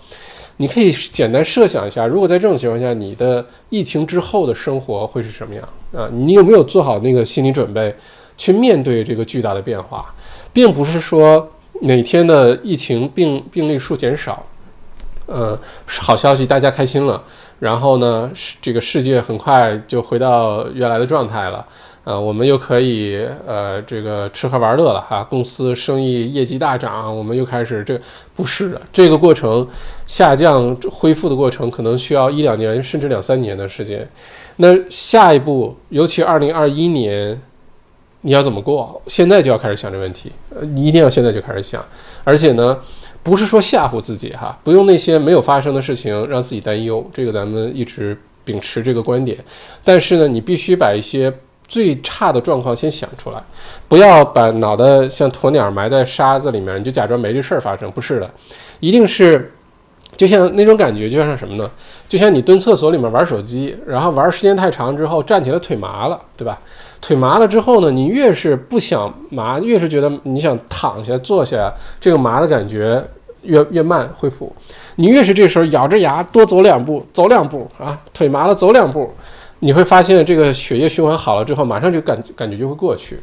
你可以简单设想一下，如果在这种情况下，你的疫情之后的生活会是什么样啊？你有没有做好那个心理准备，去面对这个巨大的变化？并不是说哪天的疫情病病例数减少，呃，好消息大家开心了，然后呢，这个世界很快就回到原来的状态了。呃，我们又可以呃这个吃喝玩乐了哈，公司生意业绩大涨，我们又开始这不是的，这个过程下降恢复的过程可能需要一两年甚至两三年的时间。那下一步，尤其二零二一年，你要怎么过？现在就要开始想这问题，呃，你一定要现在就开始想，而且呢，不是说吓唬自己哈，不用那些没有发生的事情让自己担忧，这个咱们一直秉持这个观点，但是呢，你必须把一些。最差的状况先想出来，不要把脑袋像鸵鸟埋在沙子里面，你就假装没这事儿发生。不是的，一定是就像那种感觉，就像什么呢？就像你蹲厕所里面玩手机，然后玩时间太长之后站起来腿麻了，对吧？腿麻了之后呢，你越是不想麻，越是觉得你想躺下坐下，这个麻的感觉越越慢恢复。你越是这时候咬着牙多走两步，走两步啊，腿麻了走两步。你会发现，这个血液循环好了之后，马上就感感觉就会过去。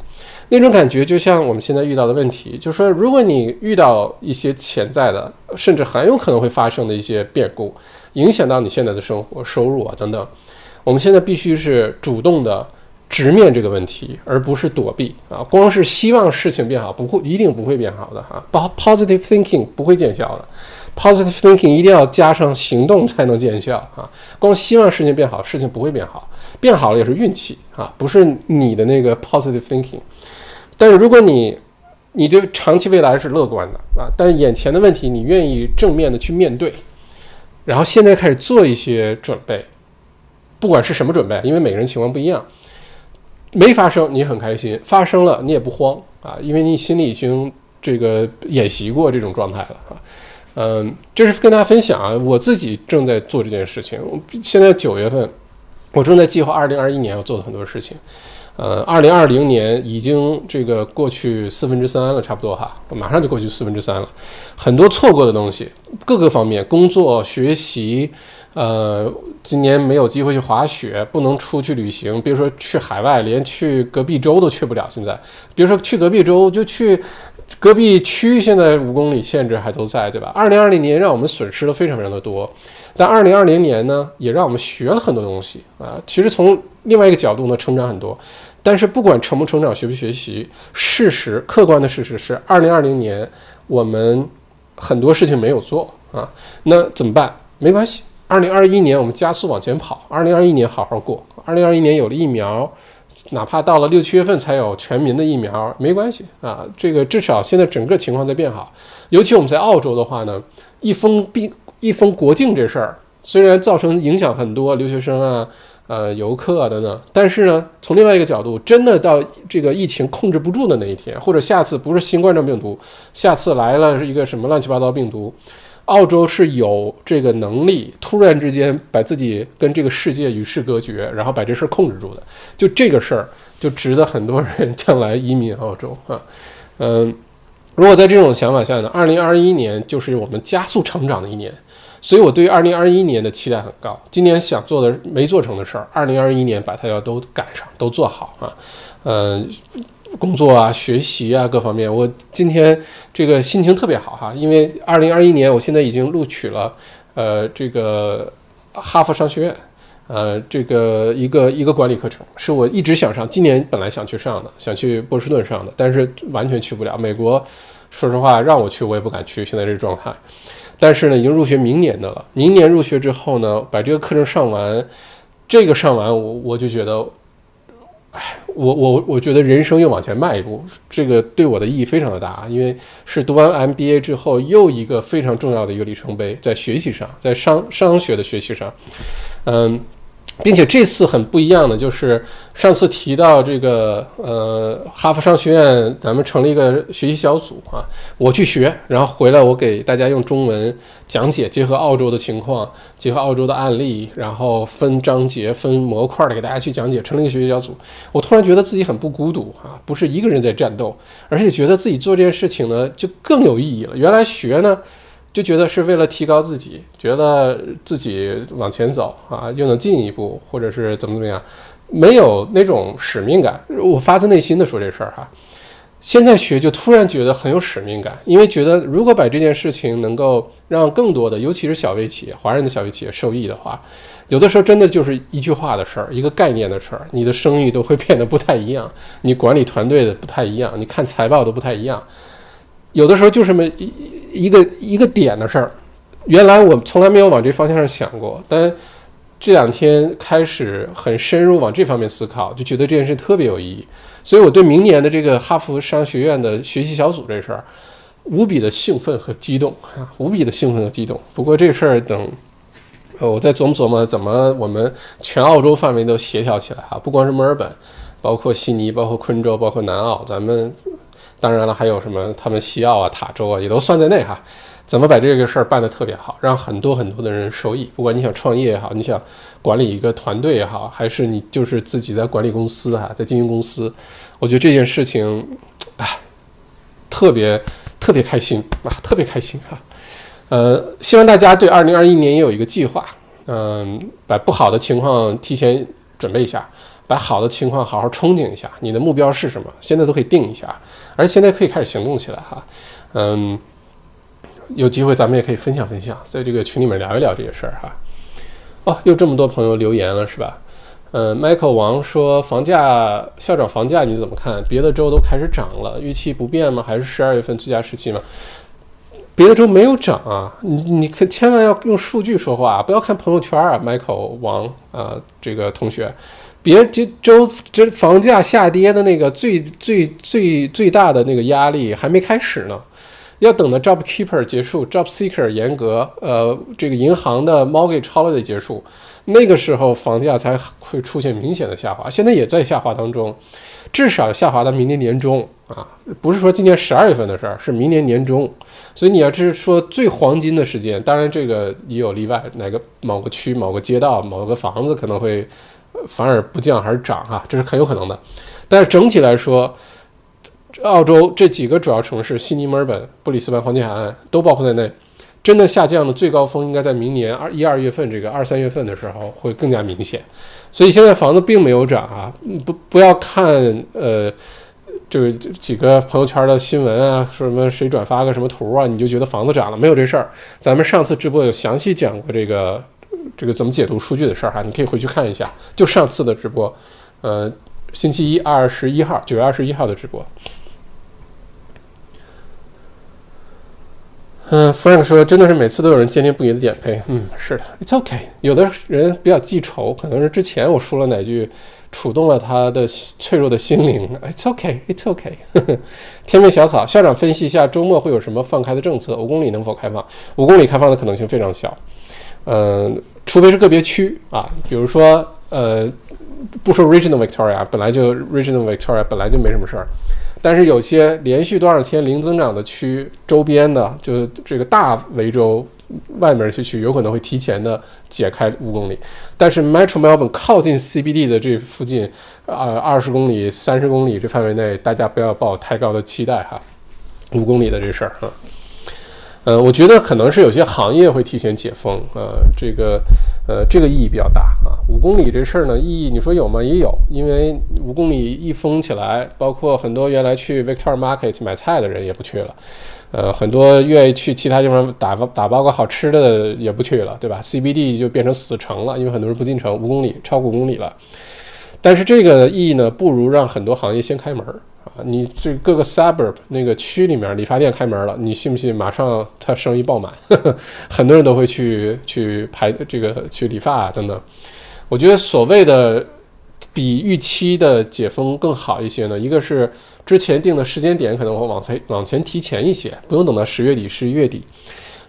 那种感觉就像我们现在遇到的问题，就是说，如果你遇到一些潜在的，甚至很有可能会发生的一些变故，影响到你现在的生活、收入啊等等，我们现在必须是主动的直面这个问题，而不是躲避啊。光是希望事情变好，不会一定不会变好的哈。Positive thinking 不会见效的。Positive thinking 一定要加上行动才能见效啊！光希望事情变好，事情不会变好，变好了也是运气啊，不是你的那个 positive thinking。但是如果你你对长期未来是乐观的啊，但是眼前的问题你愿意正面的去面对，然后现在开始做一些准备，不管是什么准备，因为每个人情况不一样，没发生你很开心，发生了你也不慌啊，因为你心里已经这个演习过这种状态了啊。嗯，这是跟大家分享啊，我自己正在做这件事情。现在九月份，我正在计划二零二一年要做的很多事情。呃，二零二零年已经这个过去四分之三了，差不多哈，马上就过去四分之三了。很多错过的东西，各个方面，工作、学习，呃，今年没有机会去滑雪，不能出去旅行，比如说去海外，连去隔壁州都去不了。现在，比如说去隔壁州，就去。隔壁区现在五公里限制还都在，对吧？二零二零年让我们损失了非常非常的多，但二零二零年呢，也让我们学了很多东西啊。其实从另外一个角度呢，成长很多。但是不管成不成长，学不学习，事实客观的事实是，二零二零年我们很多事情没有做啊。那怎么办？没关系，二零二一年我们加速往前跑，二零二一年好好过。二零二一年有了疫苗。哪怕到了六七月份才有全民的疫苗，没关系啊。这个至少现在整个情况在变好。尤其我们在澳洲的话呢，一封闭一封国境这事儿，虽然造成影响很多留学生啊、呃游客啊等等，但是呢，从另外一个角度，真的到这个疫情控制不住的那一天，或者下次不是新冠状病毒，下次来了是一个什么乱七八糟病毒。澳洲是有这个能力，突然之间把自己跟这个世界与世隔绝，然后把这事儿控制住的。就这个事儿，就值得很多人 将来移民澳洲啊。嗯，如果在这种想法下呢，二零二一年就是我们加速成长的一年，所以我对于二零二一年的期待很高。今年想做的没做成的事儿，二零二一年把它要都赶上，都做好啊。嗯。工作啊，学习啊，各方面，我今天这个心情特别好哈，因为二零二一年我现在已经录取了，呃，这个哈佛商学院，呃，这个一个一个管理课程，是我一直想上，今年本来想去上的，想去波士顿上的，但是完全去不了。美国，说实话让我去我也不敢去，现在这状态。但是呢，已经入学明年的了，明年入学之后呢，把这个课程上完，这个上完我我就觉得。哎我我我觉得人生又往前迈一步，这个对我的意义非常的大，因为是读完 MBA 之后又一个非常重要的一个里程碑，在学习上，在商商学的学习上，嗯。并且这次很不一样的就是上次提到这个呃哈佛商学院，咱们成立一个学习小组啊，我去学，然后回来我给大家用中文讲解，结合澳洲的情况，结合澳洲的案例，然后分章节、分模块的给大家去讲解，成立一个学习小组。我突然觉得自己很不孤独啊，不是一个人在战斗，而且觉得自己做这件事情呢就更有意义了。原来学呢。就觉得是为了提高自己，觉得自己往前走啊，又能进一步，或者是怎么怎么样，没有那种使命感。我发自内心的说这事儿哈。现在学就突然觉得很有使命感，因为觉得如果把这件事情能够让更多的，尤其是小微企业、华人的小微企业受益的话，有的时候真的就是一句话的事儿，一个概念的事儿，你的生意都会变得不太一样，你管理团队的不太一样，你看财报都不太一样。有的时候就这么一一个一个点的事儿，原来我从来没有往这方向上想过，但这两天开始很深入往这方面思考，就觉得这件事特别有意义。所以，我对明年的这个哈佛商学院的学习小组这事儿，无比的兴奋和激动啊，无比的兴奋和激动。不过这事儿等，呃，我再琢磨琢磨，怎么我们全澳洲范围都协调起来哈，不光是墨尔本，包括悉尼，包括昆州，包括南澳，咱们当然了，还有什么他们西澳啊、塔州啊，也都算在内哈。怎么把这个事儿办得特别好，让很多很多的人受益？不管你想创业也好，你想管理一个团队也好，还是你就是自己在管理公司哈，在经营公司，我觉得这件事情，哎，特别特别开心啊，特别开心哈。呃，希望大家对二零二一年也有一个计划，嗯，把不好的情况提前准备一下，把好的情况好好憧憬一下。你的目标是什么？现在都可以定一下，而现在可以开始行动起来哈，嗯。有机会咱们也可以分享分享，在这个群里面聊一聊这些事儿哈。哦，又这么多朋友留言了是吧？呃，Michael 王说房价校长房价你怎么看？别的州都开始涨了，预期不变吗？还是十二月份最佳时期吗？别的州没有涨啊，你你可千万要用数据说话，不要看朋友圈啊，Michael 王啊这个同学，别这州这房价下跌的那个最最最最大的那个压力还没开始呢。要等到 job keeper 结束，job seeker 严格，呃，这个银行的 mortgage holiday 结束，那个时候房价才会出现明显的下滑。现在也在下滑当中，至少下滑到明年年中啊，不是说今年十二月份的事儿，是明年年中。所以你要是说最黄金的时间，当然这个也有例外，哪个某个区、某个街道、某个房子可能会反而不降还是涨哈，这是很有可能的。但是整体来说，澳洲这几个主要城市，悉尼、墨尔本、布里斯班、黄金海岸都包括在内。真的下降的最高峰应该在明年二一二月份，这个二三月份的时候会更加明显。所以现在房子并没有涨啊，不不要看呃，这个几个朋友圈的新闻啊，说什么谁转发个什么图啊，你就觉得房子涨了，没有这事儿。咱们上次直播有详细讲过这个这个怎么解读数据的事儿哈，你可以回去看一下，就上次的直播，呃，星期一二十一号，九月二十一号的直播。嗯，Frank 说，真的是每次都有人坚定不移的点配。嗯，是的，It's OK。有的人比较记仇，可能是之前我说了哪句，触动了他的脆弱的心灵。It's OK，It's OK。呵呵天命小草校长分析一下周末会有什么放开的政策？五公里能否开放？五公里开放的可能性非常小。嗯，除非是个别区啊，比如说呃，不说 Regional Victoria，本来就 Regional Victoria 本来就没什么事儿。但是有些连续多少天零增长的区周边的，就是这个大维州外面这些区，有可能会提前的解开五公里。但是 Metro Melbourne 靠近 CBD 的这附近，呃，二十公里、三十公里这范围内，大家不要抱太高的期待哈。五公里的这事儿哈。呃，我觉得可能是有些行业会提前解封，呃，这个，呃，这个意义比较大啊。五公里这事儿呢，意义你说有吗？也有，因为五公里一封起来，包括很多原来去 Victor Market 买菜的人也不去了，呃，很多愿意去其他地方打包打包个好吃的也不去了，对吧？CBD 就变成死城了，因为很多人不进城，五公里超过五公里了。但是这个意义呢，不如让很多行业先开门啊。你这各个 suburb 那个区里面理发店开门了，你信不信？马上他生意爆满，很多人都会去去排这个去理发啊等等。我觉得所谓的比预期的解封更好一些呢，一个是之前定的时间点可能会往前往前提前一些，不用等到十月底十一月底。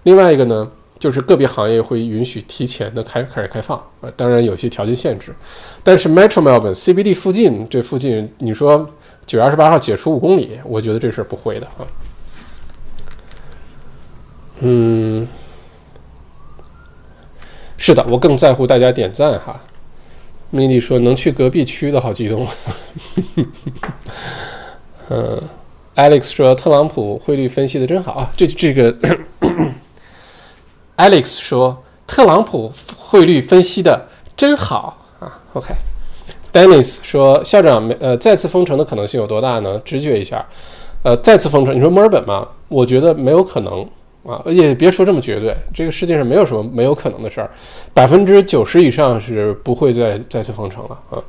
另外一个呢，就是个别行业会允许提前的开开始开放，呃，当然有些条件限制。但是 Metro Melbourne CBD 附近这附近，你说。九月二十八号解除五公里，我觉得这事儿不会的啊。嗯，是的，我更在乎大家点赞哈。米莉说能去隔壁区的好激动。嗯，Alex 说特朗普汇率分析的真好啊，这这个 Alex 说特朗普汇率分析的真好啊。OK。Dennis 说：“校长，呃，再次封城的可能性有多大呢？直觉一下，呃，再次封城，你说墨尔本嘛？我觉得没有可能啊，而且别说这么绝对，这个世界上没有什么没有可能的事儿，百分之九十以上是不会再再次封城了啊。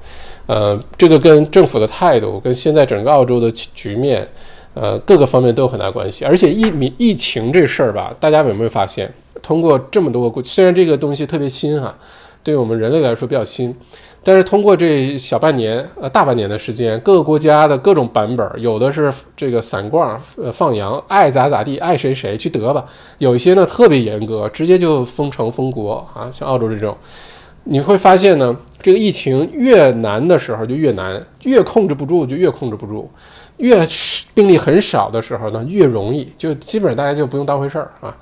呃，这个跟政府的态度，跟现在整个澳洲的局面，呃，各个方面都有很大关系。而且疫疫疫情这事儿吧，大家有没有发现？通过这么多个国，虽然这个东西特别新哈，对我们人类来说比较新。但是通过这小半年，呃，大半年的时间，各个国家的各种版本，有的是这个散逛，呃，放羊，爱咋咋地，爱谁谁去得吧。有一些呢特别严格，直接就封城封国啊，像澳洲这种，你会发现呢，这个疫情越难的时候就越难，越控制不住就越控制不住，越是病例很少的时候呢越容易，就基本上大家就不用当回事儿啊。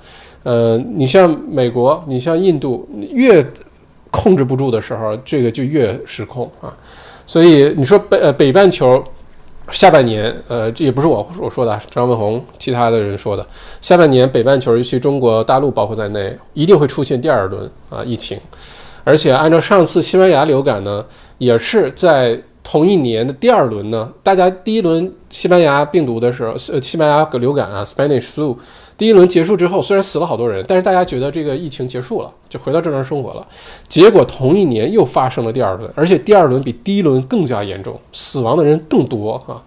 呃，你像美国，你像印度，越。控制不住的时候，这个就越失控啊！所以你说北呃北半球下半年，呃这也不是我我说的，张文宏其他的人说的，下半年北半球尤其中国大陆包括在内，一定会出现第二轮啊疫情，而且按照上次西班牙流感呢，也是在同一年的第二轮呢，大家第一轮西班牙病毒的时候，呃西班牙流感啊，Spanish flu。第一轮结束之后，虽然死了好多人，但是大家觉得这个疫情结束了，就回到正常生活了。结果同一年又发生了第二轮，而且第二轮比第一轮更加严重，死亡的人更多啊。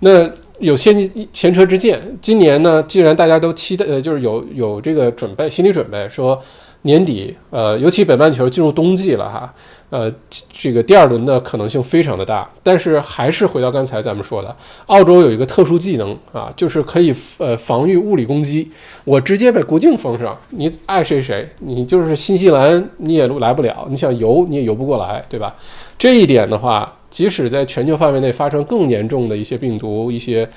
那有先前车之鉴，今年呢，既然大家都期待，呃，就是有有这个准备，心理准备，说年底，呃，尤其北半球进入冬季了哈。呃，这个第二轮的可能性非常的大，但是还是回到刚才咱们说的，澳洲有一个特殊技能啊，就是可以呃防御物理攻击。我直接把国境封上，你爱谁谁，你就是新西兰你也来不了，你想游你也游不过来，对吧？这一点的话，即使在全球范围内发生更严重的一些病毒、一些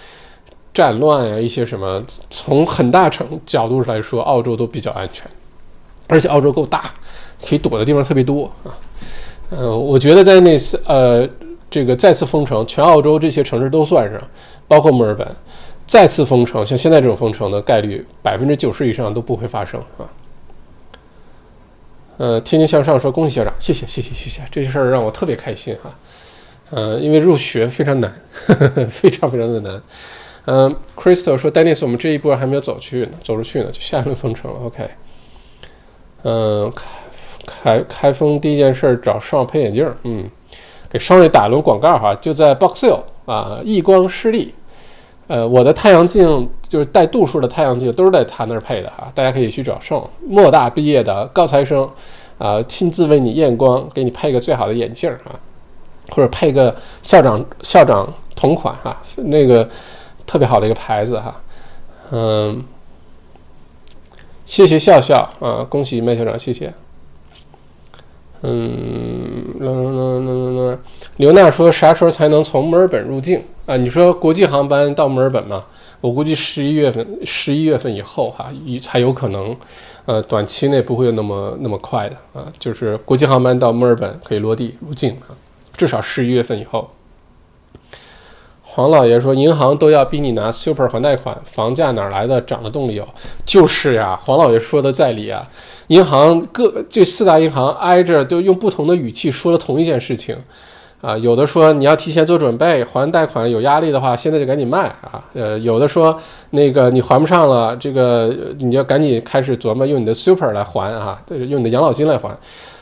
战乱呀、一些什么，从很大程角度上来说，澳洲都比较安全，而且澳洲够大，可以躲的地方特别多啊。嗯，我觉得在那次呃，这个再次封城，全澳洲这些城市都算上，包括墨尔本，再次封城，像现在这种封城的概率，百分之九十以上都不会发生啊。呃，天天向上说恭喜校长，谢谢谢谢谢谢，这些事儿让我特别开心哈。呃，因为入学非常难，呵 呵非常非常的难。嗯，Crystal 说，Dennis，我们这一波还没有走去呢，走出去呢，就下一轮封城了。OK，嗯。开开开封第一件事找双配眼镜，嗯，给双瑞打轮广告哈，就在 Boxhill 啊，易光视力，呃，我的太阳镜就是带度数的太阳镜都是在他那儿配的哈，大家可以去找双莫大毕业的高材生啊，亲自为你验光，给你配个最好的眼镜啊，或者配个校长校长同款哈，那个特别好的一个牌子哈，嗯，谢谢笑笑啊，恭喜麦校长，谢谢。嗯，那那那那那，刘娜说啥时候才能从墨尔本入境啊？你说国际航班到墨尔本吗？我估计十一月份，十一月份以后哈，才有可能。呃，短期内不会有那么那么快的啊，就是国际航班到墨尔本可以落地入境啊，至少十一月份以后。黄老爷说，银行都要逼你拿 super 还贷款，房价哪来的涨的动力有？就是呀，黄老爷说的在理啊。银行各这四大银行挨着都用不同的语气说了同一件事情，啊，有的说你要提前做准备，还贷款有压力的话，现在就赶紧卖啊，呃，有的说那个你还不上了，这个你要赶紧开始琢磨用你的 super 来还啊，用你的养老金来还。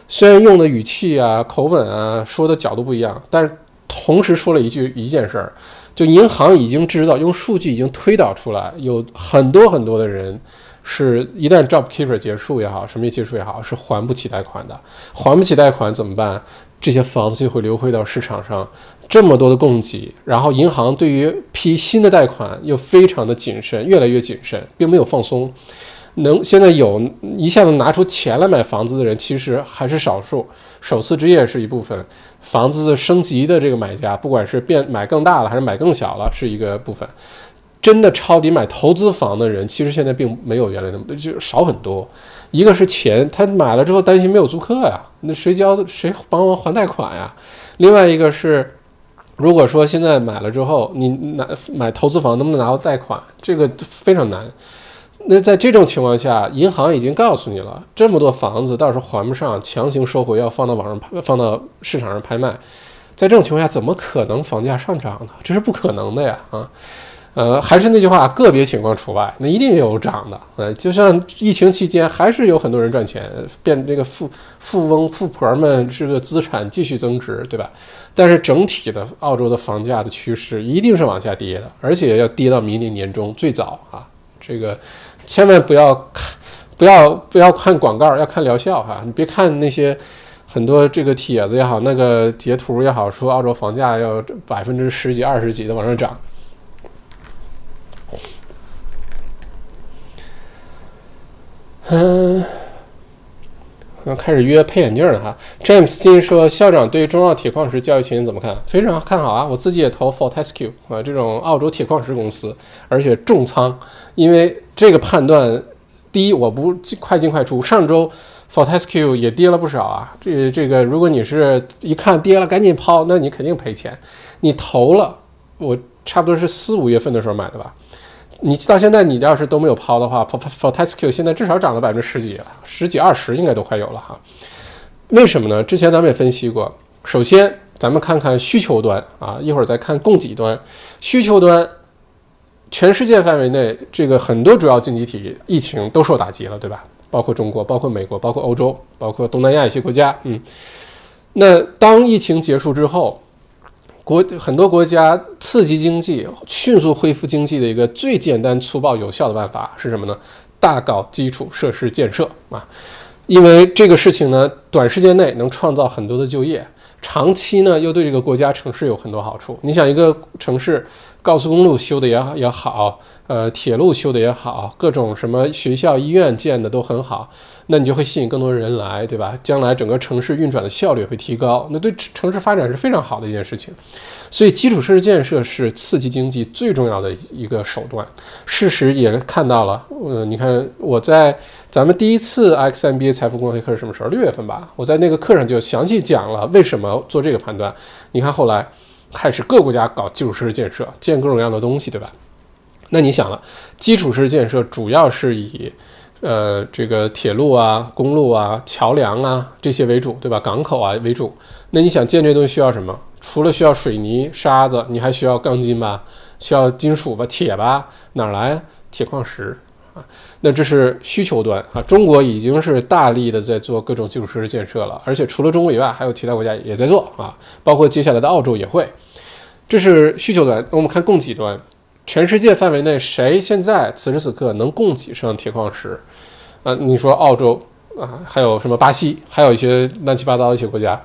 虽然用的语气啊、口吻啊、说的角度不一样，但是同时说了一句一件事儿，就银行已经知道，用数据已经推导出来，有很多很多的人。是一旦 job keeper 结束也好，什么结束也好，是还不起贷款的。还不起贷款怎么办？这些房子就会流回到市场上，这么多的供给，然后银行对于批新的贷款又非常的谨慎，越来越谨慎，并没有放松。能现在有一下子拿出钱来买房子的人，其实还是少数。首次置业是一部分，房子升级的这个买家，不管是变买更大了还是买更小了，是一个部分。真的抄底买投资房的人，其实现在并没有原来那么多，就少很多。一个是钱，他买了之后担心没有租客呀，那谁交谁帮忙还贷款呀？另外一个是，如果说现在买了之后，你拿买投资房能不能拿到贷款？这个非常难。那在这种情况下，银行已经告诉你了，这么多房子到时候还不上，强行收回，要放到网上拍，放到市场上拍卖。在这种情况下，怎么可能房价上涨呢？这是不可能的呀！啊。呃，还是那句话，个别情况除外，那一定有涨的。呃，就像疫情期间，还是有很多人赚钱，变这个富富翁富婆们这个资产继续增值，对吧？但是整体的澳洲的房价的趋势一定是往下跌的，而且要跌到明年年中最早啊！这个千万不要看，不要不要看广告，要看疗效哈！你别看那些很多这个帖子也好，那个截图也好，说澳洲房价要百分之十几、二十几的往上涨。嗯，要开始约配眼镜了哈。James 今天说，校长对中澳铁矿石交易前景怎么看？非常看好啊！我自己也投 Fortescue 啊，这种澳洲铁矿石公司，而且重仓，因为这个判断，第一，我不快进快出。上周 Fortescue 也跌了不少啊。这这个，如果你是一看跌了赶紧抛，那你肯定赔钱。你投了，我差不多是四五月份的时候买的吧。你到现在，你要是都没有抛的话，Fortescue 现在至少涨了百分之十几了，十几二十应该都快有了哈。为什么呢？之前咱们也分析过。首先，咱们看看需求端啊，一会儿再看供给端。需求端，全世界范围内，这个很多主要经济体疫情都受打击了，对吧？包括中国，包括美国，包括欧洲，包括东南亚一些国家。嗯，那当疫情结束之后。国很多国家刺激经济、迅速恢复经济的一个最简单、粗暴、有效的办法是什么呢？大搞基础设施建设啊！因为这个事情呢，短时间内能创造很多的就业，长期呢又对这个国家城市有很多好处。你想，一个城市高速公路修的也也好，呃，铁路修的也好，各种什么学校、医院建的都很好。那你就会吸引更多人来，对吧？将来整个城市运转的效率会提高，那对城市发展是非常好的一件事情。所以，基础设施建设是刺激经济最重要的一个手段。事实也看到了，呃，你看我在咱们第一次 X MBA 财富公开课是什么时候？六月份吧。我在那个课上就详细讲了为什么做这个判断。你看后来开始各国家搞基础设施建设，建各种各样的东西，对吧？那你想了，基础设施建设主要是以。呃，这个铁路啊、公路啊、桥梁啊这些为主，对吧？港口啊为主。那你想建这东西需要什么？除了需要水泥、沙子，你还需要钢筋吧？需要金属吧？铁吧？哪来？铁矿石啊？那这是需求端啊。中国已经是大力的在做各种基础设施建设了，而且除了中国以外，还有其他国家也在做啊，包括接下来的澳洲也会。这是需求端。我们看供给端，全世界范围内谁现在此时此刻能供给上铁矿石？啊，你说澳洲啊，还有什么巴西，还有一些乱七八糟的一些国家，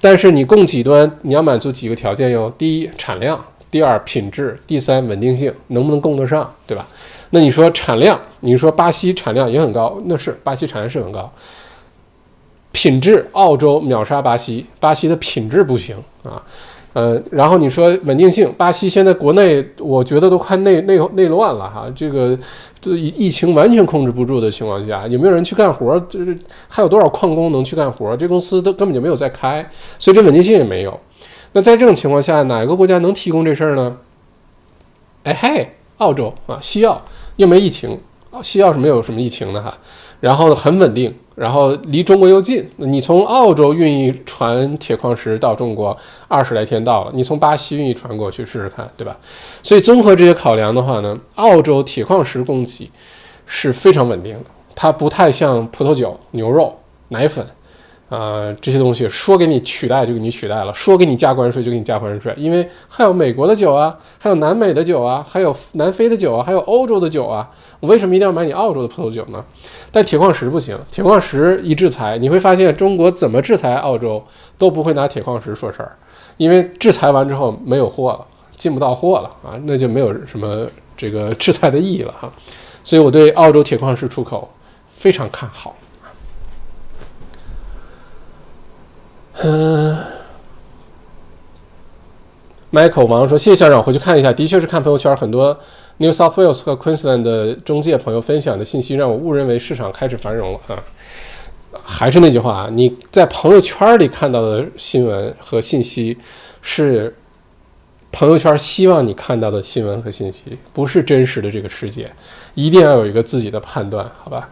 但是你供给端你要满足几个条件哟：第一，产量；第二，品质；第三，稳定性，能不能供得上，对吧？那你说产量，你说巴西产量也很高，那是巴西产量是很高。品质，澳洲秒杀巴西，巴西的品质不行啊。呃，然后你说稳定性，巴西现在国内我觉得都快内内内乱了哈，这个这疫情完全控制不住的情况下，有没有人去干活？就是还有多少矿工能去干活？这公司都根本就没有在开，所以这稳定性也没有。那在这种情况下，哪个国家能提供这事儿呢？哎嘿，澳洲啊，西澳又没疫情，西澳是没有什么疫情的哈，然后很稳定。然后离中国又近，你从澳洲运一船铁矿石到中国二十来天到了，你从巴西运一船过去试试看，对吧？所以综合这些考量的话呢，澳洲铁矿石供给是非常稳定的，它不太像葡萄酒、牛肉、奶粉。呃，这些东西说给你取代就给你取代了，说给你加关税就给你加关税，因为还有美国的酒啊，还有南美的酒啊，还有南非的酒啊，还有欧洲的酒啊，我为什么一定要买你澳洲的葡萄酒呢？但铁矿石不行，铁矿石一制裁，你会发现中国怎么制裁澳洲都不会拿铁矿石说事儿，因为制裁完之后没有货了，进不到货了啊，那就没有什么这个制裁的意义了哈。所以我对澳洲铁矿石出口非常看好。嗯，Michael 王说：“谢谢校长，回去看一下。的确是看朋友圈，很多 New South Wales 和 Queensland 的中介朋友分享的信息，让我误认为市场开始繁荣了啊。还是那句话，你在朋友圈里看到的新闻和信息，是朋友圈希望你看到的新闻和信息，不是真实的这个世界。一定要有一个自己的判断，好吧？”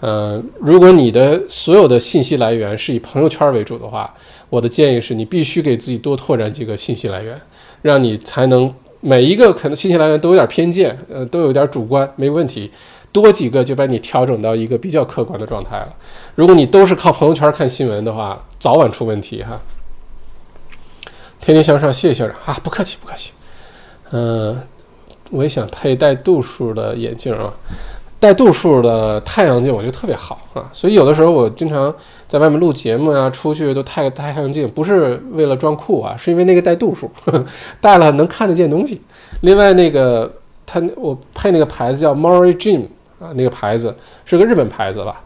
呃，如果你的所有的信息来源是以朋友圈为主的话，我的建议是你必须给自己多拓展几个信息来源，让你才能每一个可能信息来源都有点偏见，呃，都有点主观，没问题。多几个就把你调整到一个比较客观的状态了。如果你都是靠朋友圈看新闻的话，早晚出问题哈。天天向上，谢谢校长啊，不客气不客气。嗯，我也想配带度数的眼镜啊。带度数的太阳镜我觉得特别好啊，所以有的时候我经常在外面录节目啊，出去都戴太阳镜，不是为了装酷啊，是因为那个带度数，戴了能看得见东西。另外那个它我配那个牌子叫 Mori Jim 啊，那个牌子是个日本牌子吧，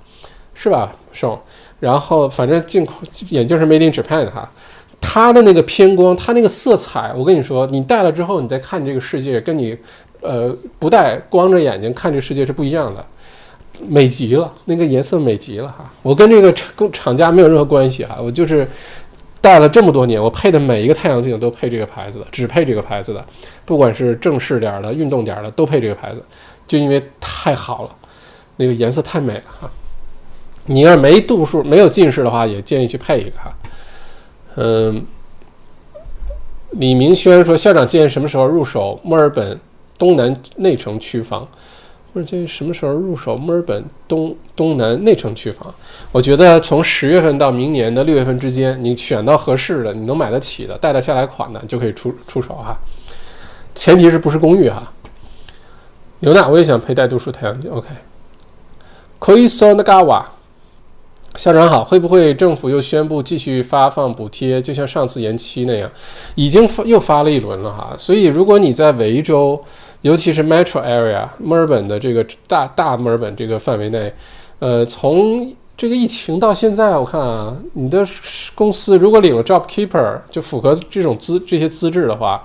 是吧？送，然后反正镜眼镜是 Made in Japan 哈，它的那个偏光，它那个色彩，我跟你说，你戴了之后，你再看这个世界，跟你。呃，不戴光着眼睛看这世界是不一样的，美极了，那个颜色美极了哈。我跟这个厂厂家没有任何关系哈，我就是戴了这么多年，我配的每一个太阳镜都配这个牌子的，只配这个牌子的，不管是正式点的、运动点的，都配这个牌子，就因为太好了，那个颜色太美了哈。你要是没度数、没有近视的话，也建议去配一个哈。嗯，李明轩说，校长建议什么时候入手墨尔本？东南内城区房，或者这什么时候入手墨尔本东东南内城区房？我觉得从十月份到明年的六月份之间，你选到合适的、你能买得起的、贷得下来款的，就可以出出手哈。前提是不是公寓哈。刘娜，我也想佩戴度数太阳镜。OK。可以搜那嘎瓦。校长好，会不会政府又宣布继续发放补贴，就像上次延期那样？已经发又发了一轮了哈。所以如果你在维州，尤其是 Metro Area 墨尔本的这个大大墨尔本这个范围内，呃，从这个疫情到现在，我看啊，你的公司如果领了 Job Keeper，就符合这种资这些资质的话，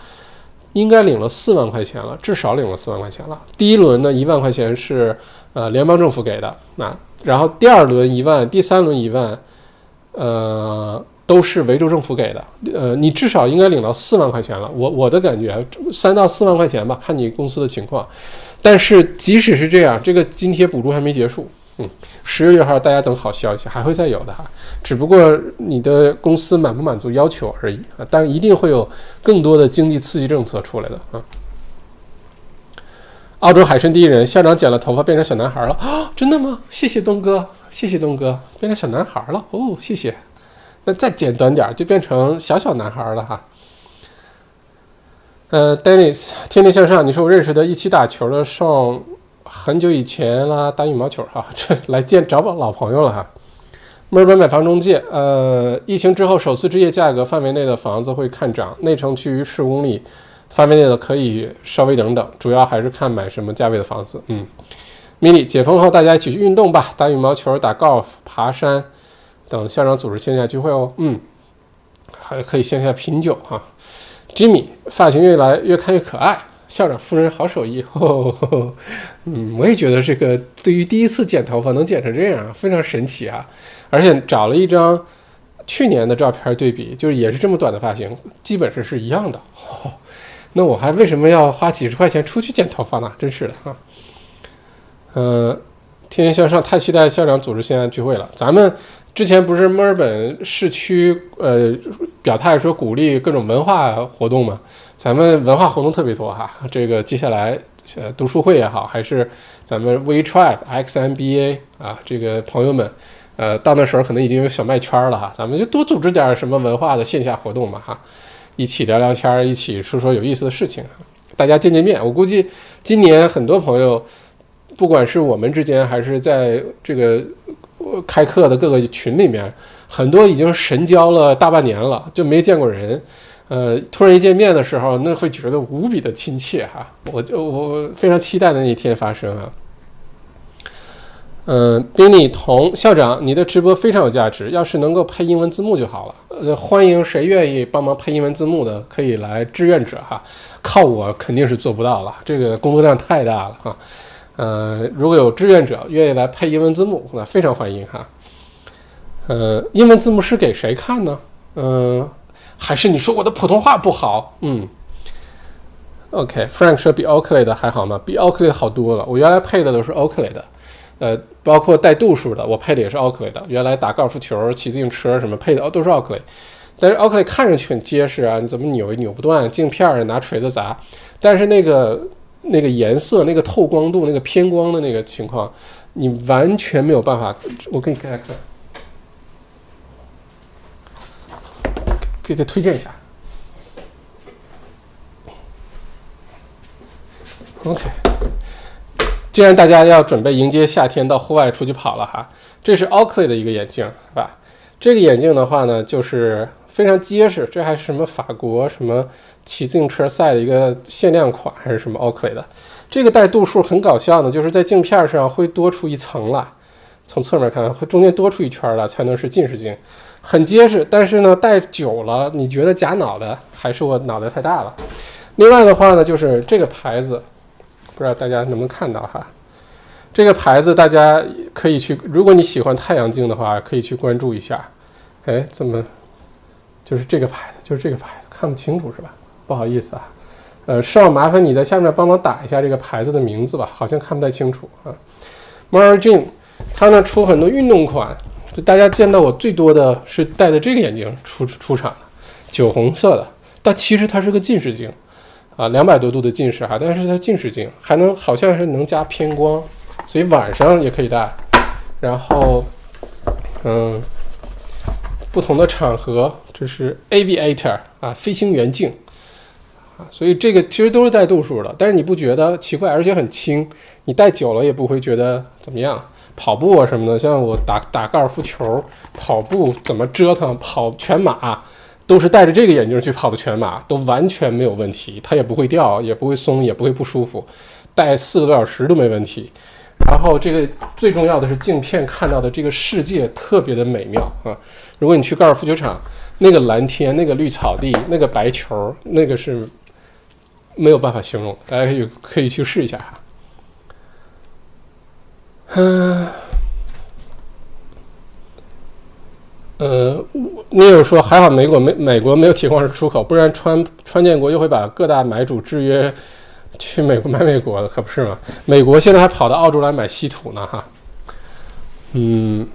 应该领了四万块钱了，至少领了四万块钱了。第一轮呢，一万块钱是呃联邦政府给的，那然后第二轮一万，第三轮一万，呃。都是维州政府给的，呃，你至少应该领到四万块钱了。我我的感觉，三到四万块钱吧，看你公司的情况。但是即使是这样，这个津贴补助还没结束，嗯，十月六号大家等好消息，还会再有的哈。只不过你的公司满不满足要求而已啊，但一定会有更多的经济刺激政策出来的啊。澳洲海参第一人校长剪了头发变成小男孩了啊？真的吗？谢谢东哥，谢谢东哥，变成小男孩了哦，谢谢。再剪短点儿，就变成小小男孩了哈。呃，Dennis，天天向上，你是我认识的一起打球的，上很久以前啦，打羽毛球哈，这来见找我老朋友了哈。墨尔本买房中介，呃，疫情之后首次置业价格范围内的房子会看涨，内城区域十公里范围内的可以稍微等等，主要还是看买什么价位的房子。嗯，Mini，解封后大家一起去运动吧，打羽毛球、打高尔夫、爬山。等校长组织线下聚会哦，嗯，还可以线下品酒哈。Jimmy 发型越来越看越可爱，校长夫人好手艺，嗯，我也觉得这个对于第一次剪头发能剪成这样非常神奇啊！而且找了一张去年的照片对比，就是也是这么短的发型，基本上是一样的。那我还为什么要花几十块钱出去剪头发呢？真是的啊！呃，天天向上，太期待校长组织线下聚会了，咱们。之前不是墨尔本市区呃表态说鼓励各种文化活动嘛？咱们文化活动特别多哈。这个接下来呃读书会也好，还是咱们 We Tribe X M B A 啊，这个朋友们，呃到那时候可能已经有小麦圈了哈。咱们就多组织点什么文化的线下活动嘛哈，一起聊聊天，一起说说有意思的事情，大家见见面。我估计今年很多朋友，不管是我们之间还是在这个。开课的各个群里面，很多已经神交了大半年了，就没见过人。呃，突然一见面的时候，那会觉得无比的亲切哈。我就我非常期待的那一天发生啊。嗯，宾利同校长，你的直播非常有价值，要是能够配英文字幕就好了。呃，欢迎谁愿意帮忙配英文字幕的，可以来志愿者哈。靠我肯定是做不到了，这个工作量太大了哈。呃，如果有志愿者愿意来配英文字幕，那非常欢迎哈。呃，英文字幕是给谁看呢？嗯，还是你说我的普通话不好？嗯。OK，Frank 说比 Oakley 的还好吗？比 Oakley 好多了。我原来配的都是 Oakley 的，呃，包括带度数的，我配的也是 Oakley 的。原来打高尔夫球、骑自行车什么配的都是 Oakley。但是 Oakley 看上去很结实啊，你怎么扭也扭不断，镜片拿锤子砸。但是那个那个颜色、那个透光度、那个偏光的那个情况，你完全没有办法。我给你看看，给他推荐一下。OK，既然大家要准备迎接夏天，到户外出去跑了哈，这是 Oakley 的一个眼镜，是吧？这个眼镜的话呢，就是非常结实，这还是什么法国什么骑自行车赛的一个限量款，还是什么 Oakley 的？这个带度数很搞笑呢，就是在镜片上会多出一层了，从侧面看会中间多出一圈了，才能是近视镜，很结实。但是呢，戴久了，你觉得假脑袋，还是我脑袋太大了？另外的话呢，就是这个牌子。不知道大家能不能看到哈，这个牌子大家可以去，如果你喜欢太阳镜的话，可以去关注一下。哎，怎么就是这个牌子？就是这个牌子，看不清楚是吧？不好意思啊，呃，是要麻烦你在下面帮忙打一下这个牌子的名字吧，好像看不太清楚啊。m a r g i n 它呢出很多运动款，就大家见到我最多的是戴的这个眼镜出出场的，酒红色的，但其实它是个近视镜。啊，两百多度的近视哈，但是它近视镜还能好像是能加偏光，所以晚上也可以戴。然后，嗯，不同的场合，这是 Aviator 啊，飞行员镜所以这个其实都是带度数的，但是你不觉得奇怪，而且很轻，你戴久了也不会觉得怎么样。跑步啊什么的，像我打打高尔夫球，跑步怎么折腾，跑全马。都是戴着这个眼镜去跑的全马，都完全没有问题，它也不会掉，也不会松，也不会不舒服，戴四个多小时都没问题。然后这个最重要的是镜片看到的这个世界特别的美妙啊！如果你去高尔夫球场，那个蓝天、那个绿草地、那个白球，那个是没有办法形容，大家可以可以去试一下哈。嗯。呃，你有说还好美国没美国没有铁矿石出口，不然川川建国又会把各大买主制约去美国买美国的，可不是吗？美国现在还跑到澳洲来买稀土呢，哈。嗯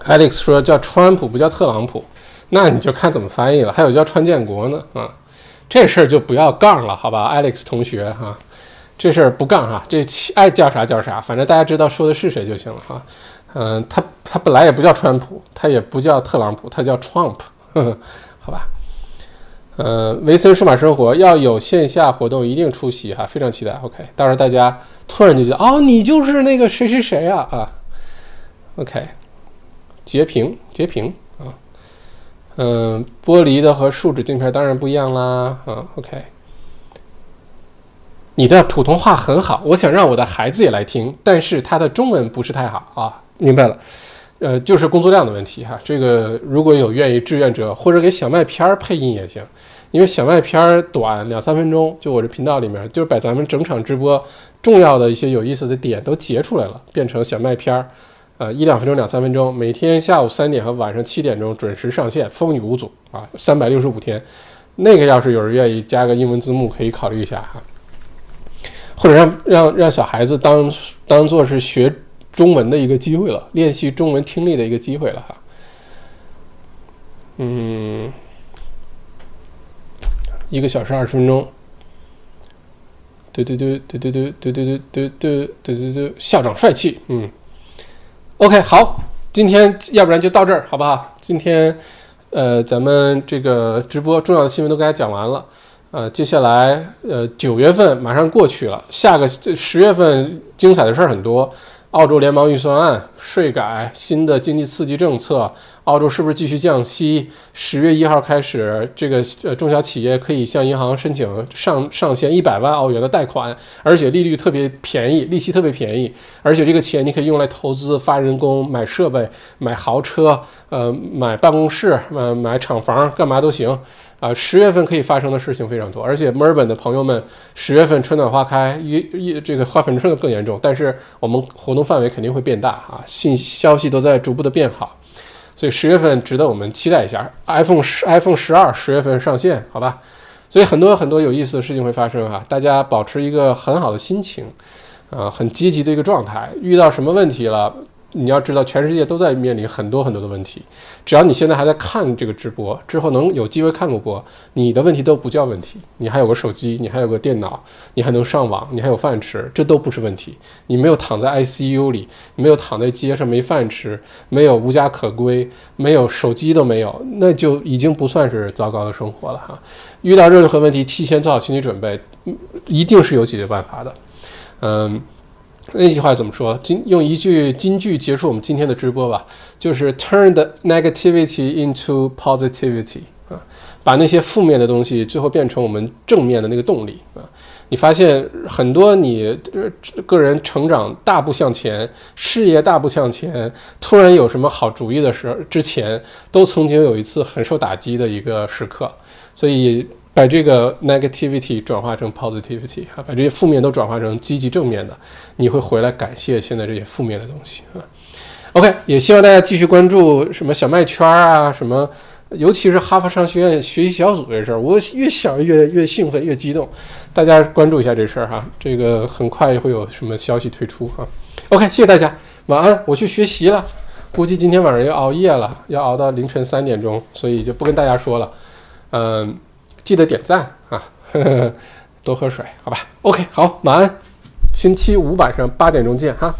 ，Alex 说叫川普不叫特朗普，那你就看怎么翻译了。还有叫川建国呢，啊，这事儿就不要杠了，好吧，Alex 同学哈，这事儿不杠哈，这爱叫啥叫啥，反正大家知道说的是谁就行了哈。嗯，他他本来也不叫川普，他也不叫特朗普，他叫 Trump，呵呵好吧。呃，维森数码生活要有线下活动，一定出席哈，非常期待。OK，到时候大家突然就觉得，哦，你就是那个谁谁谁啊啊。OK，截屏截屏嗯，玻璃的和树脂镜片当然不一样啦啊。OK，你的普通话很好，我想让我的孩子也来听，但是他的中文不是太好啊。明白了，呃，就是工作量的问题哈。这个如果有愿意志愿者，或者给小麦片儿配音也行，因为小麦片儿短两三分钟，就我这频道里面，就是把咱们整场直播重要的一些有意思的点都截出来了，变成小麦片儿，呃，一两分钟、两三分钟，每天下午三点和晚上七点钟准时上线，风雨无阻啊，三百六十五天。那个要是有人愿意加个英文字幕，可以考虑一下哈，或者让让让小孩子当当做是学。中文的一个机会了，练习中文听力的一个机会了哈。嗯，一个小时二十分钟。对对对对对对对对对对对对对对，校长帅气。嗯，OK，好，今天要不然就到这儿好不好？今天呃，咱们这个直播重要的新闻都给大家讲完了。呃，接下来呃，九月份马上过去了，下个十月份精彩的事儿很多。澳洲联邦预算案、税改、新的经济刺激政策，澳洲是不是继续降息？十月一号开始，这个呃中小企业可以向银行申请上上限一百万澳元的贷款，而且利率特别便宜，利息特别便宜，而且这个钱你可以用来投资、发人工、买设备、买豪车、呃买办公室、买买厂房，干嘛都行。啊，十月份可以发生的事情非常多，而且墨尔本的朋友们，十月份春暖花开，一一这个花粉症更严重，但是我们活动范围肯定会变大啊，信消息都在逐步的变好，所以十月份值得我们期待一下。iPhone 十 iPhone 十二十月份上线，好吧？所以很多很多有意思的事情会发生啊，大家保持一个很好的心情，啊，很积极的一个状态。遇到什么问题了，你要知道，全世界都在面临很多很多的问题。只要你现在还在看这个直播，之后能有机会看过播，你的问题都不叫问题。你还有个手机，你还有个电脑，你还能上网，你还有饭吃，这都不是问题。你没有躺在 ICU 里，没有躺在街上没饭吃，没有无家可归，没有手机都没有，那就已经不算是糟糕的生活了哈。遇到任何问题，提前做好心理准备，一定是有解决办法的。嗯。那句话怎么说？金用一句金句结束我们今天的直播吧，就是 turn the negativity into positivity 啊，把那些负面的东西最后变成我们正面的那个动力啊。你发现很多你个人成长大步向前，事业大步向前，突然有什么好主意的时候，之前都曾经有一次很受打击的一个时刻，所以。把这个 negativity 转化成 positivity 啊，把这些负面都转化成积极正面的，你会回来感谢现在这些负面的东西啊。OK，也希望大家继续关注什么小麦圈啊，什么，尤其是哈佛商学院学习小组这事儿，我越想越越兴奋，越激动。大家关注一下这事儿哈，这个很快会有什么消息推出哈。OK，谢谢大家，晚安，我去学习了，估计今天晚上要熬夜了，要熬到凌晨三点钟，所以就不跟大家说了，嗯。记得点赞啊，呵 呵多喝水，好吧？OK，好，晚安，星期五晚上八点钟见哈。